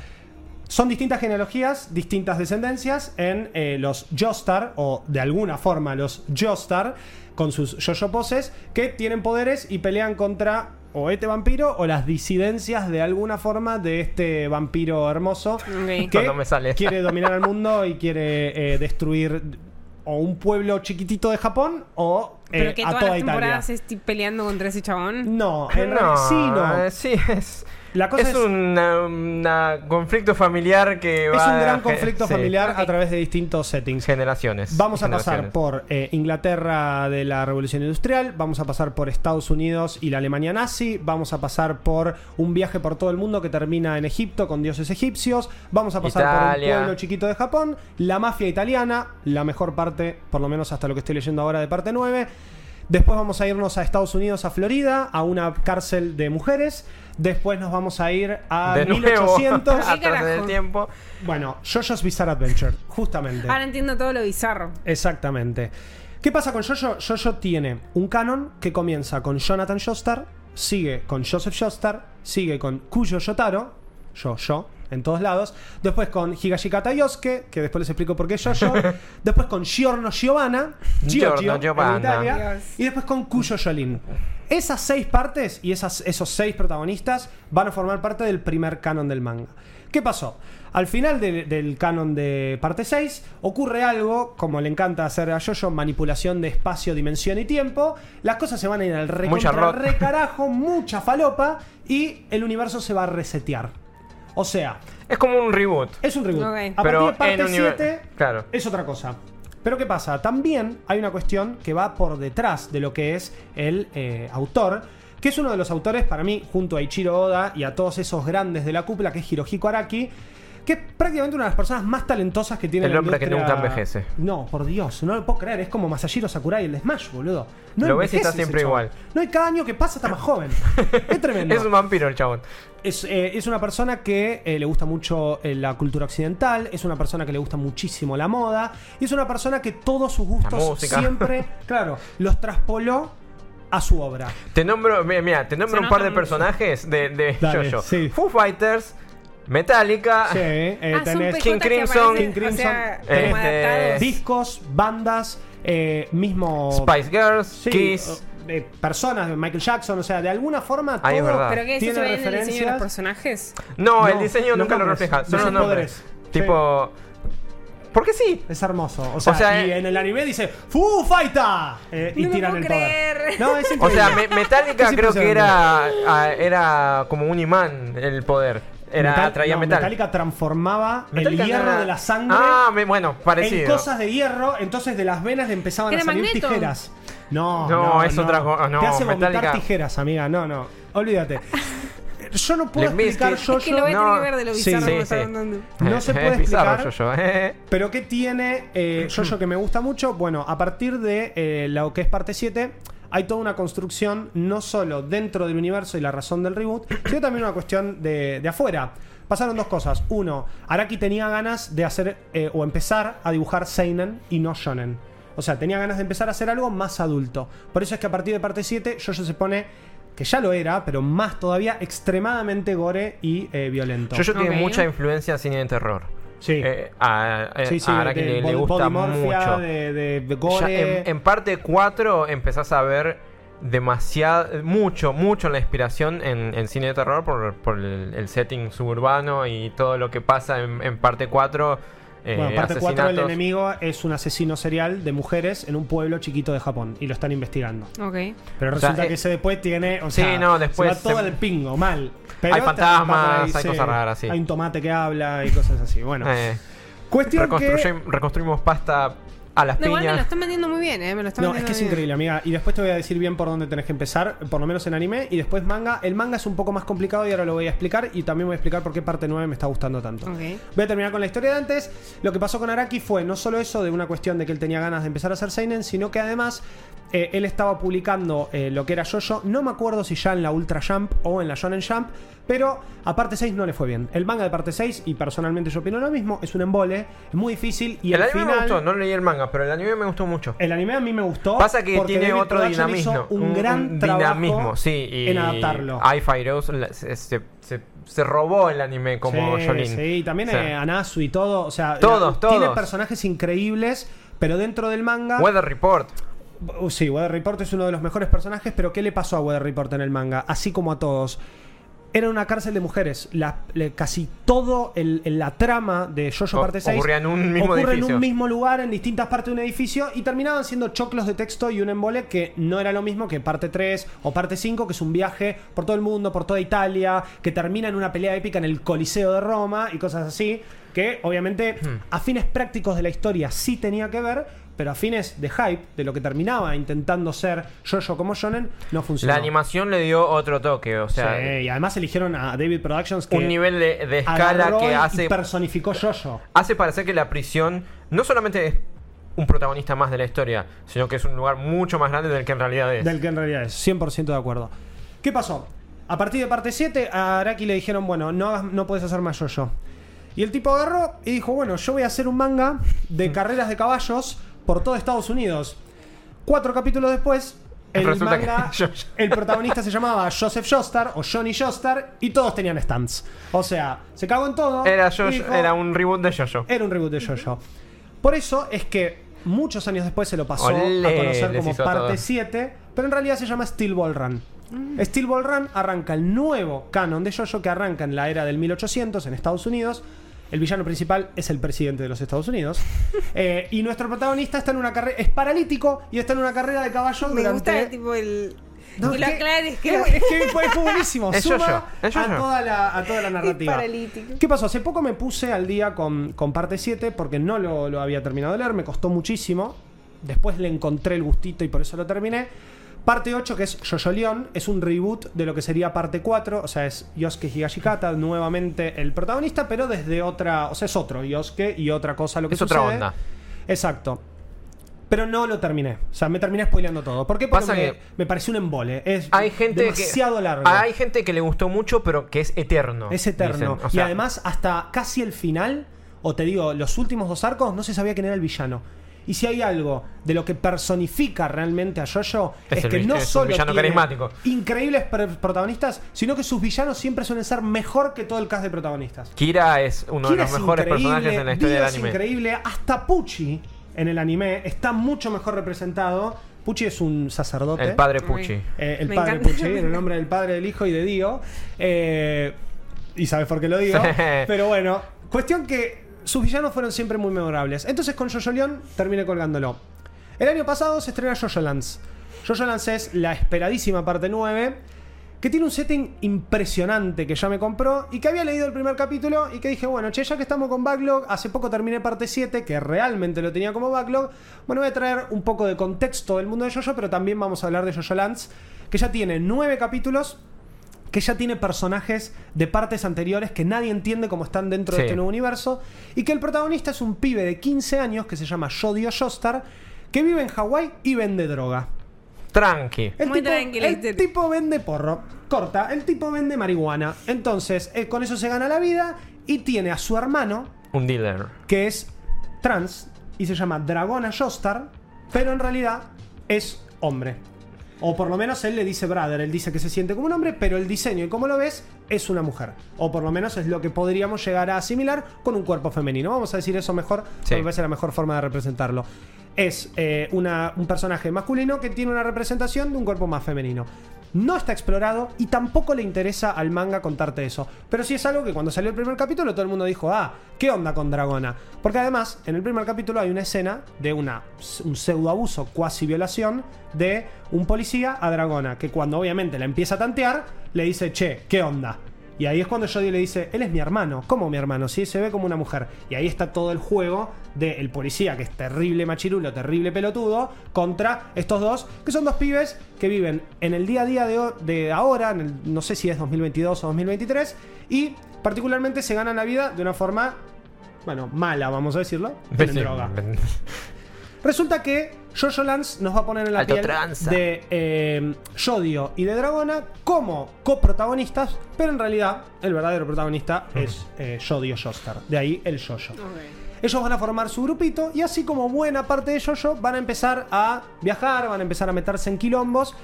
Son distintas genealogías, distintas descendencias en eh, los Joestar, o de alguna forma los Joestar, con sus Jojo poses, que tienen poderes y pelean contra o este vampiro o las disidencias de alguna forma de este vampiro hermoso Ok. que me sale. quiere dominar el mundo y quiere eh, destruir o un pueblo chiquitito de Japón o eh, Pero que a todas toda las Italia. temporadas estoy peleando contra ese chabón. No, en realidad sí, no. eh, sí, es. La cosa es, es- un una conflicto familiar que va. Es un gran conflicto sí, familiar a través de distintos settings. Generaciones. Vamos a pasar por eh, Inglaterra de la Revolución Industrial, vamos a pasar por Estados Unidos y la Alemania nazi, vamos a pasar por un viaje por todo el mundo que termina en Egipto con dioses egipcios, vamos a pasar por un pueblo chiquito de Japón, la mafia italiana, la mejor parte, por lo menos hasta lo que estoy leyendo ahora de parte 9. Después vamos a irnos a Estados Unidos, a Florida, a una cárcel de mujeres. Después nos vamos a ir a De nuevo, 1800. ¿Qué atrás carajo? del tiempo. Bueno, JoJo's Bizarre Adventure, justamente. Ahora entiendo todo lo bizarro. Exactamente. ¿Qué pasa con Jojo? Jojo tiene un canon que comienza con Jonathan Joestar, sigue con Joseph Joestar, sigue con Kuyo Yotaro, yo, yo, en todos lados. Después con Higashikata Yosuke, que después les explico por qué Jojo. después con Giorno Giovanna, Gio Giorno Giovanna. Y después con Kuyo Yolin. Esas seis partes y esas, esos seis protagonistas van a formar parte del primer canon del manga. ¿Qué pasó? Al final de- del canon de parte 6 ocurre algo, como le encanta hacer a Jojo, manipulación de espacio, dimensión y tiempo. Las cosas se van a ir al recarajo, mucha falopa y el universo se va a resetear. O sea, Es como un reboot. es un reboot. A Pero partir de parte univer- 7 Claro. es otra cosa. Pero ¿qué pasa? También hay una cuestión que va por detrás de lo que es el eh, autor, que es uno de los autores, para mí, junto a Ichiro Oda y a todos esos grandes de la cúpula, que es Hirohiko Araki, que es prácticamente una de las personas más talentosas que tiene El la hombre que industria- nunca envejece. No, por Dios, no lo puedo creer. Es como Masahiro Sakurai, el de Smash, boludo. No Lo ves y está siempre igual. No hay cada año que pasa, está más joven. Es tremendo. Es un vampiro el chabón. Es, eh, es una persona que eh, le gusta mucho eh, la cultura occidental, es una persona que le gusta muchísimo la moda, y es una persona que todos sus gustos siempre, claro, los traspoló a su obra. Te nombro, mira, mira, te nombro Se un par de personajes de, de Dale, Jojo. sí. Foo Fighters, Metallica, Sí, eh, ah, tenés King Crimson, o sea, este, discos, bandas, eh, mismo... Spice Girls, Sí, Kiss. eh, personas de Michael Jackson, o sea, de alguna forma Ah, es todo verdad. ¿Pero qué? ¿Eso tiene se ve en el diseño de los personajes? No, el diseño nunca lo refleja. Son los nombres. poderes. Tipo. ¿Por qué sí? Es hermoso. O sea, O sea, y eh, en el anime dice ¡Fu Fighter! Eh, y No me tiran el poder. creer. No, es O sea, me- Metallica creo que era, ah, era como un imán el poder. Era, Metal- traía no, metal. Metallica transformaba Metallica el hierro era- de la sangre Ah, me- bueno, en parecido. cosas de hierro, entonces de las venas le empezaban a ¿Era salir Magneto? tijeras. No, No, es otra cosa, no, Te hace vomitar Metallica- tijeras, amiga. No, no. Olvídate. Yo no puedo explicar yo, Es que lo voy a no. tener que ver de lo bizarro sí, que me sí. está contando. No se puede bizarro, explicar. Eh. Pero ¿qué tiene eh, Jojo que me gusta mucho? Bueno, a partir de eh, lo que es parte 7, hay toda una construcción, no solo dentro del universo y la razón del reboot, sino también una cuestión de, de afuera. Pasaron dos cosas. Uno, Araki tenía ganas de hacer eh, o empezar a dibujar Seinen y no Shonen. O sea, tenía ganas de empezar a hacer algo más adulto. Por eso es que a partir de parte 7, Jojo se pone, que ya lo era, pero más todavía, extremadamente gore y eh, violento. Jojo tiene Ok. mucha influencia en cine de terror. Sí. Eh, a, eh, Sí, sí, a Araki le, le gusta mucho. De, de- de Ya gore. en, en parte 4 empezás a ver demasiado, mucho, mucho la inspiración en, en cine de terror por, por el, el setting suburbano y todo lo que pasa en, en parte 4. Eh, Bueno, parte 4 el enemigo es un asesino serial de mujeres en un pueblo chiquito de Japón y lo están investigando. Ok. Pero O sea, resulta eh, que ese después tiene, o sí, sea, no, después se va todo se- el pingo, mal. Pero Hay fantasmas, hay cosas raras, sí. Hay un tomate que habla y cosas así. Bueno, Eh, cuestión que reconstruimos pasta a las No, igual me lo están vendiendo muy bien, ¿eh? Me lo están No, es que es bien. increíble, amiga. Y después te voy a decir bien por dónde tenés que empezar, por lo menos en anime, y después manga. El manga es un poco más complicado y ahora lo voy a explicar. Y también voy a explicar por qué parte 9 me está gustando tanto. Voy a terminar con la historia de antes. Lo que pasó con Araki fue no solo eso de una cuestión de que él tenía ganas de empezar a hacer Seinen, sino que además eh, él estaba publicando eh, lo que era Jojo. No me acuerdo si ya en la Ultra Jump o en la Shonen Jump, pero a parte 6 no le fue bien. El manga de parte 6, y personalmente yo opino lo mismo, es un embole, es muy difícil y el al anime final. me gustó, no leí el manga, pero el anime me gustó mucho. El anime a mí me gustó. Pasa que tiene David otro Production dinamismo. hizo un, gran trabajo dinamismo, sí. Y en adaptarlo. Rose la- se, se, se- se robó el anime como sí. Sí, y también O sea, eh, Anasu y todo. O sea, Todos, la- tiene todos. personajes increíbles, pero dentro del manga. Weather Report. Uh, Sí, Weather Report es uno de los mejores personajes, pero ¿qué le pasó a Weather Report en el manga? Así como a todos. Era una cárcel de mujeres. La- le- casi todo el, la trama de Jojo O- parte 6 ocurría en un mismo ocurre en un mismo lugar, en distintas partes de un edificio, y terminaban siendo choclos de texto y un embole que no era lo mismo que parte 3 o parte 5, que es un viaje por todo el mundo, por toda Italia, que termina en una pelea épica en el Coliseo de Roma y cosas así, que obviamente Hmm. a fines prácticos de la historia sí tenía que ver, pero a fines de hype, de lo que terminaba intentando ser Jojo como Shonen, no funcionó. La animación le dio otro toque, o sea, Sí, y además eligieron a David Productions que un nivel de, de escala que y hace, personificó Jojo. hace parecer que la prisión no solamente es un protagonista más de la historia, sino que es un lugar mucho más grande del que en realidad es. Del que en realidad es, 100% de acuerdo. ¿Qué pasó? A partir de parte 7, a Araki le dijeron, bueno, no, no puedes hacer más yo-yo. Y el tipo agarró y dijo, bueno, yo voy a hacer un manga de carreras de caballos por todo Estados Unidos. Cuatro capítulos después, el Resulta manga, que el protagonista se llamaba Joseph Joestar o Johnny Joestar y todos tenían stands. O sea, se cagó en todo. Era, y yo, dijo, era un reboot de Jojo. era un reboot de JoJo. Por eso es que muchos años después se lo pasó Olé, a conocer como parte todo. 7, pero en realidad se llama Steel Ball Run. Steel Ball Run arranca el nuevo canon de JoJo que arranca en la era del 1800 en Estados Unidos. El villano principal es el presidente de los Estados Unidos. Eh, y nuestro protagonista está en una carrera. Es paralítico y está en una carrera de caballo Me durante. gusta tipo el. No, y es lo que- aclares que es, es que fue, fue buenísimo. Es Suma es yo-yo. a toda la, a toda la narrativa. paralítico. ¿Qué pasó? Hace poco me puse al día con, con parte 7 porque no lo, lo había terminado de leer, me costó muchísimo. Después le encontré el gustito y por eso lo terminé. Parte 8, que es Jojo Leon, es un reboot de lo que sería parte 4, o sea, es Yosuke Higashikata, nuevamente el protagonista, pero desde otra, o sea, es otro Yosuke y otra cosa lo que Es otra onda. Exacto. Pero no lo terminé. O sea, me terminé spoileando todo. ¿Por qué? Porque Pasa me, que- me pareció un embole. Es Hay gente demasiado que, largo. Hay gente que le gustó mucho, pero que es eterno. Es eterno. dicen. O y además, hasta casi el final, o te digo, los últimos dos arcos, no se sabía quién era el villano. Y si hay algo de lo que personifica realmente a Jojo, Es es, el que no es un solo villano tiene carismático. increíbles protagonistas, sino que sus villanos siempre suelen ser mejor que todo el cast de protagonistas. Kira es uno Kira de los es mejores personajes en la historia Dio del es anime. increíble, hasta Pucci en el anime está mucho mejor representado. Pucci es un sacerdote. El padre. Pucci. Eh, el Me padre encanta. Pucci, en el nombre del Padre, del Hijo y de Dio. Eh, y sabes por qué lo digo. Pero bueno, cuestión que sus villanos fueron siempre muy memorables. Entonces con Jojo Leon terminé colgándolo. El año pasado se estrena Jojo Lands. Jojo Lands es la esperadísima parte 9. Que tiene un setting impresionante que ya me compró y que había leído el primer capítulo y que dije, bueno, che, ya que estamos con Backlog, hace poco terminé parte 7, que realmente lo tenía como Backlog. Bueno, voy a traer un poco de contexto del mundo de Jojo, pero también vamos a hablar de Jojo Lands, que ya tiene 9 capítulos, que ya tiene personajes de partes anteriores que nadie entiende cómo están dentro de este nuevo universo, y que el protagonista es un pibe de 15 años que se llama Jodio Joestar, que vive en Hawái y vende droga. Tranqui. El, Muy tipo, el tipo vende porro. Corta, el tipo vende marihuana. Entonces, eh, con eso se gana la vida y tiene a su hermano, Un dealer. que es trans, y se llama Dragona Joestar, pero en realidad es hombre. O por lo menos él le dice brother, él dice que se siente como un hombre, pero el diseño y como lo ves es una mujer. O por lo menos es lo que podríamos llegar a asimilar con un cuerpo femenino. Vamos a decir eso mejor, Sí. porque me parece la mejor forma de representarlo. Es eh, una- un personaje masculino que tiene una representación de un cuerpo más femenino. No está explorado y tampoco le interesa al manga contarte eso. Pero sí es algo que cuando salió el primer capítulo todo el mundo dijo, ah, ¿qué onda con Dragona? Porque además, en el primer capítulo hay una escena de una, un pseudo abuso, cuasi violación, de un policía a Dragona, que cuando obviamente la empieza a tantear, le dice, che, ¿qué onda? Y ahí es cuando Jodie le dice, él es mi hermano. ¿Cómo mi hermano? Sí, se ve como una mujer. Y ahí está todo el juego del policía, que es terrible machirulo, terrible pelotudo, contra estos dos, que son dos pibes que viven en el día a día de, de ahora, en el- no sé si es 2022 o 2023, y particularmente se ganan la vida de una forma, bueno, mala, vamos a decirlo, en droga. Resulta que Jojo Lance nos va a poner en la Alto piel tranza. de eh, Yodio y de Dragona como coprotagonistas, pero en realidad el verdadero protagonista es eh, Yodio Joestar. De ahí el Jojo. Ellos van a formar su grupito y así como buena parte de Jojo van a empezar a viajar, van a empezar a meterse en quilombos.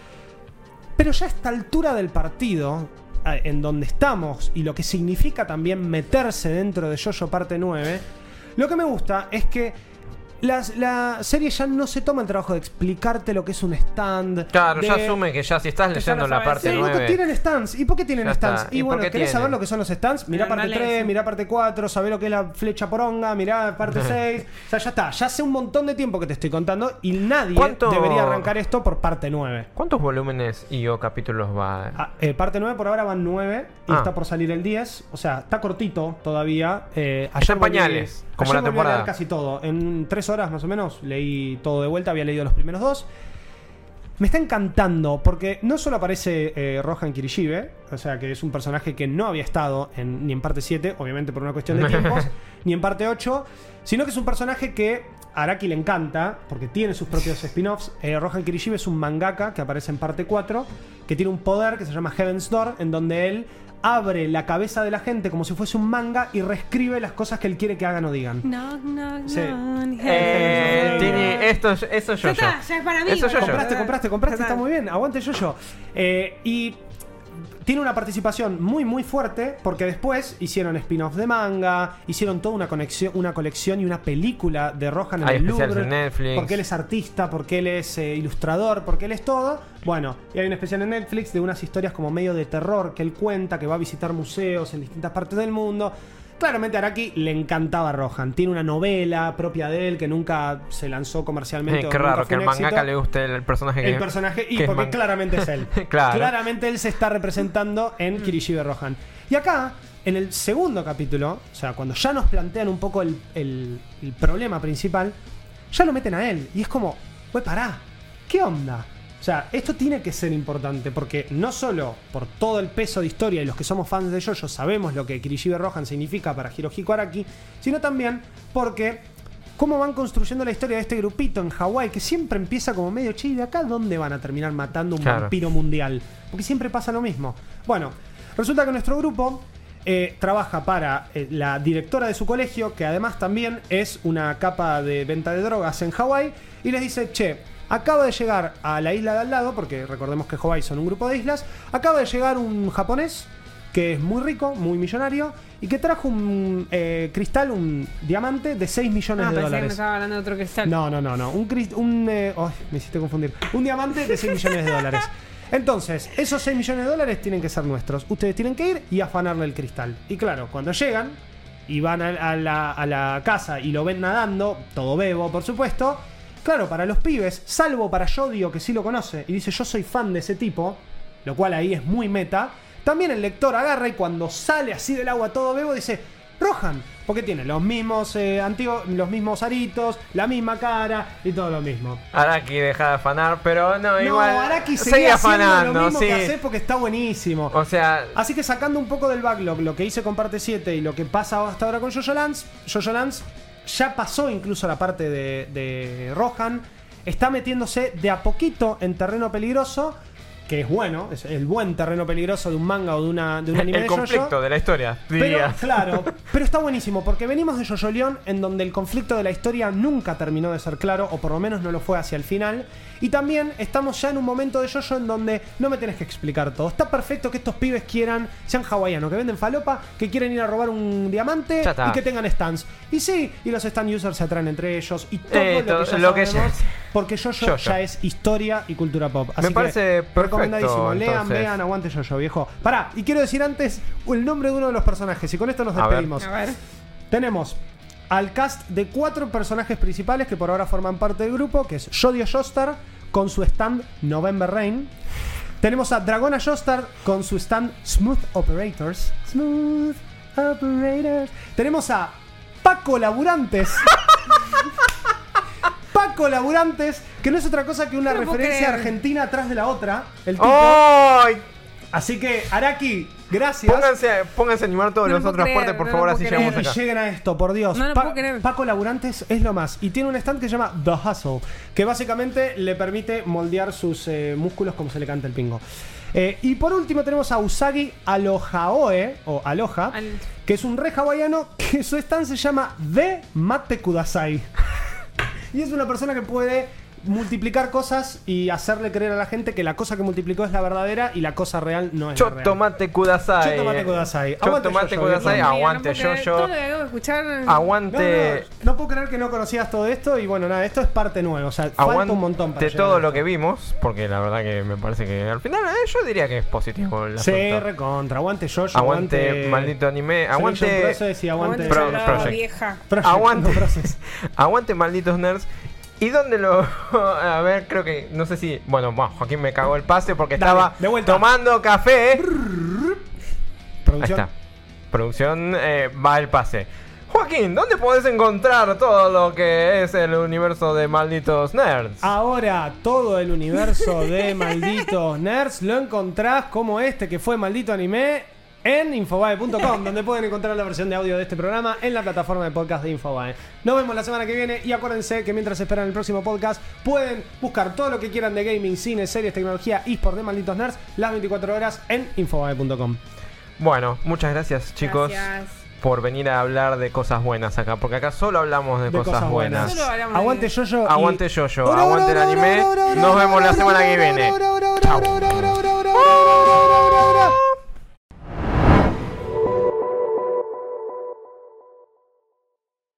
Pero ya a esta altura del partido, en donde estamos y lo que significa también meterse dentro de Jojo parte 9, lo que me gusta es que las- la serie ya no se toma el trabajo de explicarte lo que es un stand. Claro, ya asume que ya si estás leyendo la parte Sí, loco, 9. tienen stands. ¿Y por qué tienen stands? Y, ¿Y por bueno, ¿querés saber lo que son los stands? Mirá Pero parte dale 3, eso. mirá parte 4, sabés lo que es la flecha poronga, mirá parte 6. O sea, ya está. Ya hace un montón de tiempo que te estoy contando y nadie ¿Cuánto- debería arrancar esto por parte 9. ¿Cuántos volúmenes y o capítulos va? Ah, eh, parte 9 por ahora van 9 y Ah. está por salir el 10. O sea, está cortito todavía. Eh, Está en volví- pañales, como la temporada. casi todo. En 3 horas más o menos leí todo de vuelta. Había leído los primeros dos. Me está encantando porque no solo aparece eh, Rohan Kirishibe, o sea que es un personaje que no había estado en- ni en parte 7, obviamente por una cuestión de tiempos, ni en parte 8, sino que es un personaje que a Araki le encanta porque tiene sus propios spin-offs. Eh, Rohan Kirishibe es un mangaka que aparece en parte 4, que tiene un poder que se llama Heaven's Door, en donde él abre la cabeza de la gente como si fuese un manga y reescribe las cosas que él quiere que hagan o digan. Knock, knock, Sí. knock, Eh, esto, es- eso es yo. Ya está, ya es para mí, Eso es yo. boludo. Compraste, compraste, compraste, está muy bien. Aguante yo yo. y tiene una participación muy, muy fuerte porque después hicieron spin-off de manga, hicieron toda una conexión, una colección y una película de Rohan en Hay el Louvre. en Netflix. Porque él es artista, porque él es eh, ilustrador, porque él es todo. Bueno, y hay un especial en Netflix de unas historias como medio de terror que él cuenta, que va a visitar museos en distintas partes del mundo. Claramente a Araki le encantaba Rohan. Tiene una novela propia de él que nunca se lanzó comercialmente. Eh, qué raro que un mangaka le guste el personaje que El personaje, y que porque claramente es él. Claro. Claramente él se está representando en Kirishibe Rohan. Y acá, en el segundo capítulo, o sea, cuando ya nos plantean un poco el, el- el problema principal, ya lo meten a él. Y es como, wey, pará, ¿qué onda? O sea, esto tiene que ser importante porque no solo por todo el peso de historia y los que somos fans de JoJo sabemos lo que Kirishibe Rohan significa para Hirohiko Araki, sino también porque cómo van construyendo la historia de este grupito en Hawái que siempre empieza como medio che, ¿y de acá dónde van a terminar matando un Claro. vampiro mundial? Porque siempre pasa lo mismo. Bueno, resulta que nuestro grupo eh, trabaja para eh, la directora de su colegio, que además también es una capa de venta de drogas en Hawái, y les dice, che, acaba de llegar a la isla de al lado, porque recordemos que Hawái son un grupo de islas, acaba de llegar un japonés que es muy rico, muy millonario, y que trajo un eh, cristal, un diamante de 6 millones Ah, de pensé que me dólares. estaba hablando de otro cristal. No, no, no, no. Un, un eh, ay, me hiciste confundir. Un diamante de 6 millones de dólares. Entonces, esos 6 millones de dólares tienen que ser nuestros. Ustedes tienen que ir y afanarle el cristal. Y claro, cuando llegan y van a, a la, a la casa y lo ven nadando, todo bebo, por supuesto. Claro, para los pibes, salvo para Yodio, que sí lo conoce, y dice yo soy fan de ese tipo, lo cual ahí es muy meta. También el lector agarra y cuando sale así del agua todo bebo dice, Rohan, porque tiene los mismos eh, antiguos, los mismos aritos, la misma cara y todo lo mismo. Araki deja de afanar, pero no, No, igual. Araki sigue sigue haciendo lo afanando, mismo sí. que hace porque está buenísimo. O sea, Así que sacando un poco del backlog lo que hice con parte 7 y lo que pasa hasta ahora con Jojo Lance, Jojo Lance ya pasó incluso la parte de, de Rohan, está metiéndose de a poquito en terreno peligroso, que es bueno, es el buen terreno peligroso de un manga o de, una, de un anime el de conflicto de la historia, Pero, claro, pero está buenísimo porque venimos de Jojo León en donde el conflicto de la historia nunca terminó de ser claro, o por lo menos no lo fue hacia el final. Y también estamos ya en un momento de Jojo en donde no me tenés que explicar todo. Está perfecto que estos pibes quieran, sean hawaianos, que venden falopa, que quieren ir a robar un diamante y que tengan stands. Y sí, y los stand users se atraen entre ellos y todo Eh, lo todo que ya lo que sabemos, ya- porque Jojo, Jojo. ya es historia y cultura pop. Así Me que parece perfecto, recomendadísimo. Lean, entonces. vean, aguante Jojo, viejo. Pará, y quiero decir antes el nombre de uno de los personajes y con esto nos A ver. despedimos. A ver. Tenemos al cast de cuatro personajes principales que por ahora forman parte del grupo, que es Jodio Joestar con su stand November Rain. Tenemos a Dragona Joestar con su stand Smooth Operators. Smooth Operators. Tenemos a Paco Laburantes. Paco Laburantes, que no es otra cosa que una No referencia argentina atrás de la otra. El tipo. ¡Ay! Así que, Araki, gracias. Pónganse, pónganse a animar todos No lo los otros creer, fuertes, por no favor, así puedo llegamos creer. acá. Lleguen a esto, por Dios. No lo Pa- puedo creer. Paco Laburantes es lo más. Y tiene un stand que se llama The Hustle, que básicamente le permite moldear sus eh, músculos como se le canta el pingo. Eh, y por último tenemos a Usagi Alohaoe, o Aloha, Al- que es un re hawaiano que su stand se llama The Mate Kudasai. y es una persona que puede multiplicar cosas y hacerle creer a la gente que la cosa que multiplicó es la verdadera y la cosa real no es la real. Chotomate Kudasai. Chotomate Kudasai. Aguante Chotomate Jojo, Kudasai, aguante Mira, no puedo creer. yo de escuchar. Aguante. No, puedo creer que no conocías todo esto y bueno, nada, esto es parte nueva, o sea, falta Aguante un montón para llegar todo lo que vimos, porque la verdad que me parece que al final eh, yo diría que es positivo el Sí, recontra, aguante yo, Aguante maldito anime, aguante y aguante, Aguante Pro- la Project. vieja. Project, aguante. no aguante malditos nerds. ¿Y dónde lo.? A ver, creo que. No sé si. Bueno, bueno, Joaquín me cagó el pase porque Dale, estaba de tomando café. Ahí Producción. está. Producción eh, va el pase. Joaquín, ¿dónde podés encontrar todo lo que es el universo de malditos nerds? Ahora todo el universo de malditos nerds lo encontrás como este que fue maldito anime en infobae.com, donde pueden encontrar la versión de audio de este programa en la plataforma de podcast de Infobae. Nos vemos la semana que viene y acuérdense que mientras esperan el próximo podcast pueden buscar todo lo que quieran de gaming, cine, series, tecnología, esports de malditos nerds las 24 horas en infobae.com. Bueno, muchas gracias, chicos. Gracias. Por venir a hablar de cosas buenas acá, porque acá solo hablamos de, De cosas, cosas buenas. Aguante yo yo. Aguante yo-yo, aguante el anime. Nos vemos la semana que viene. Chao.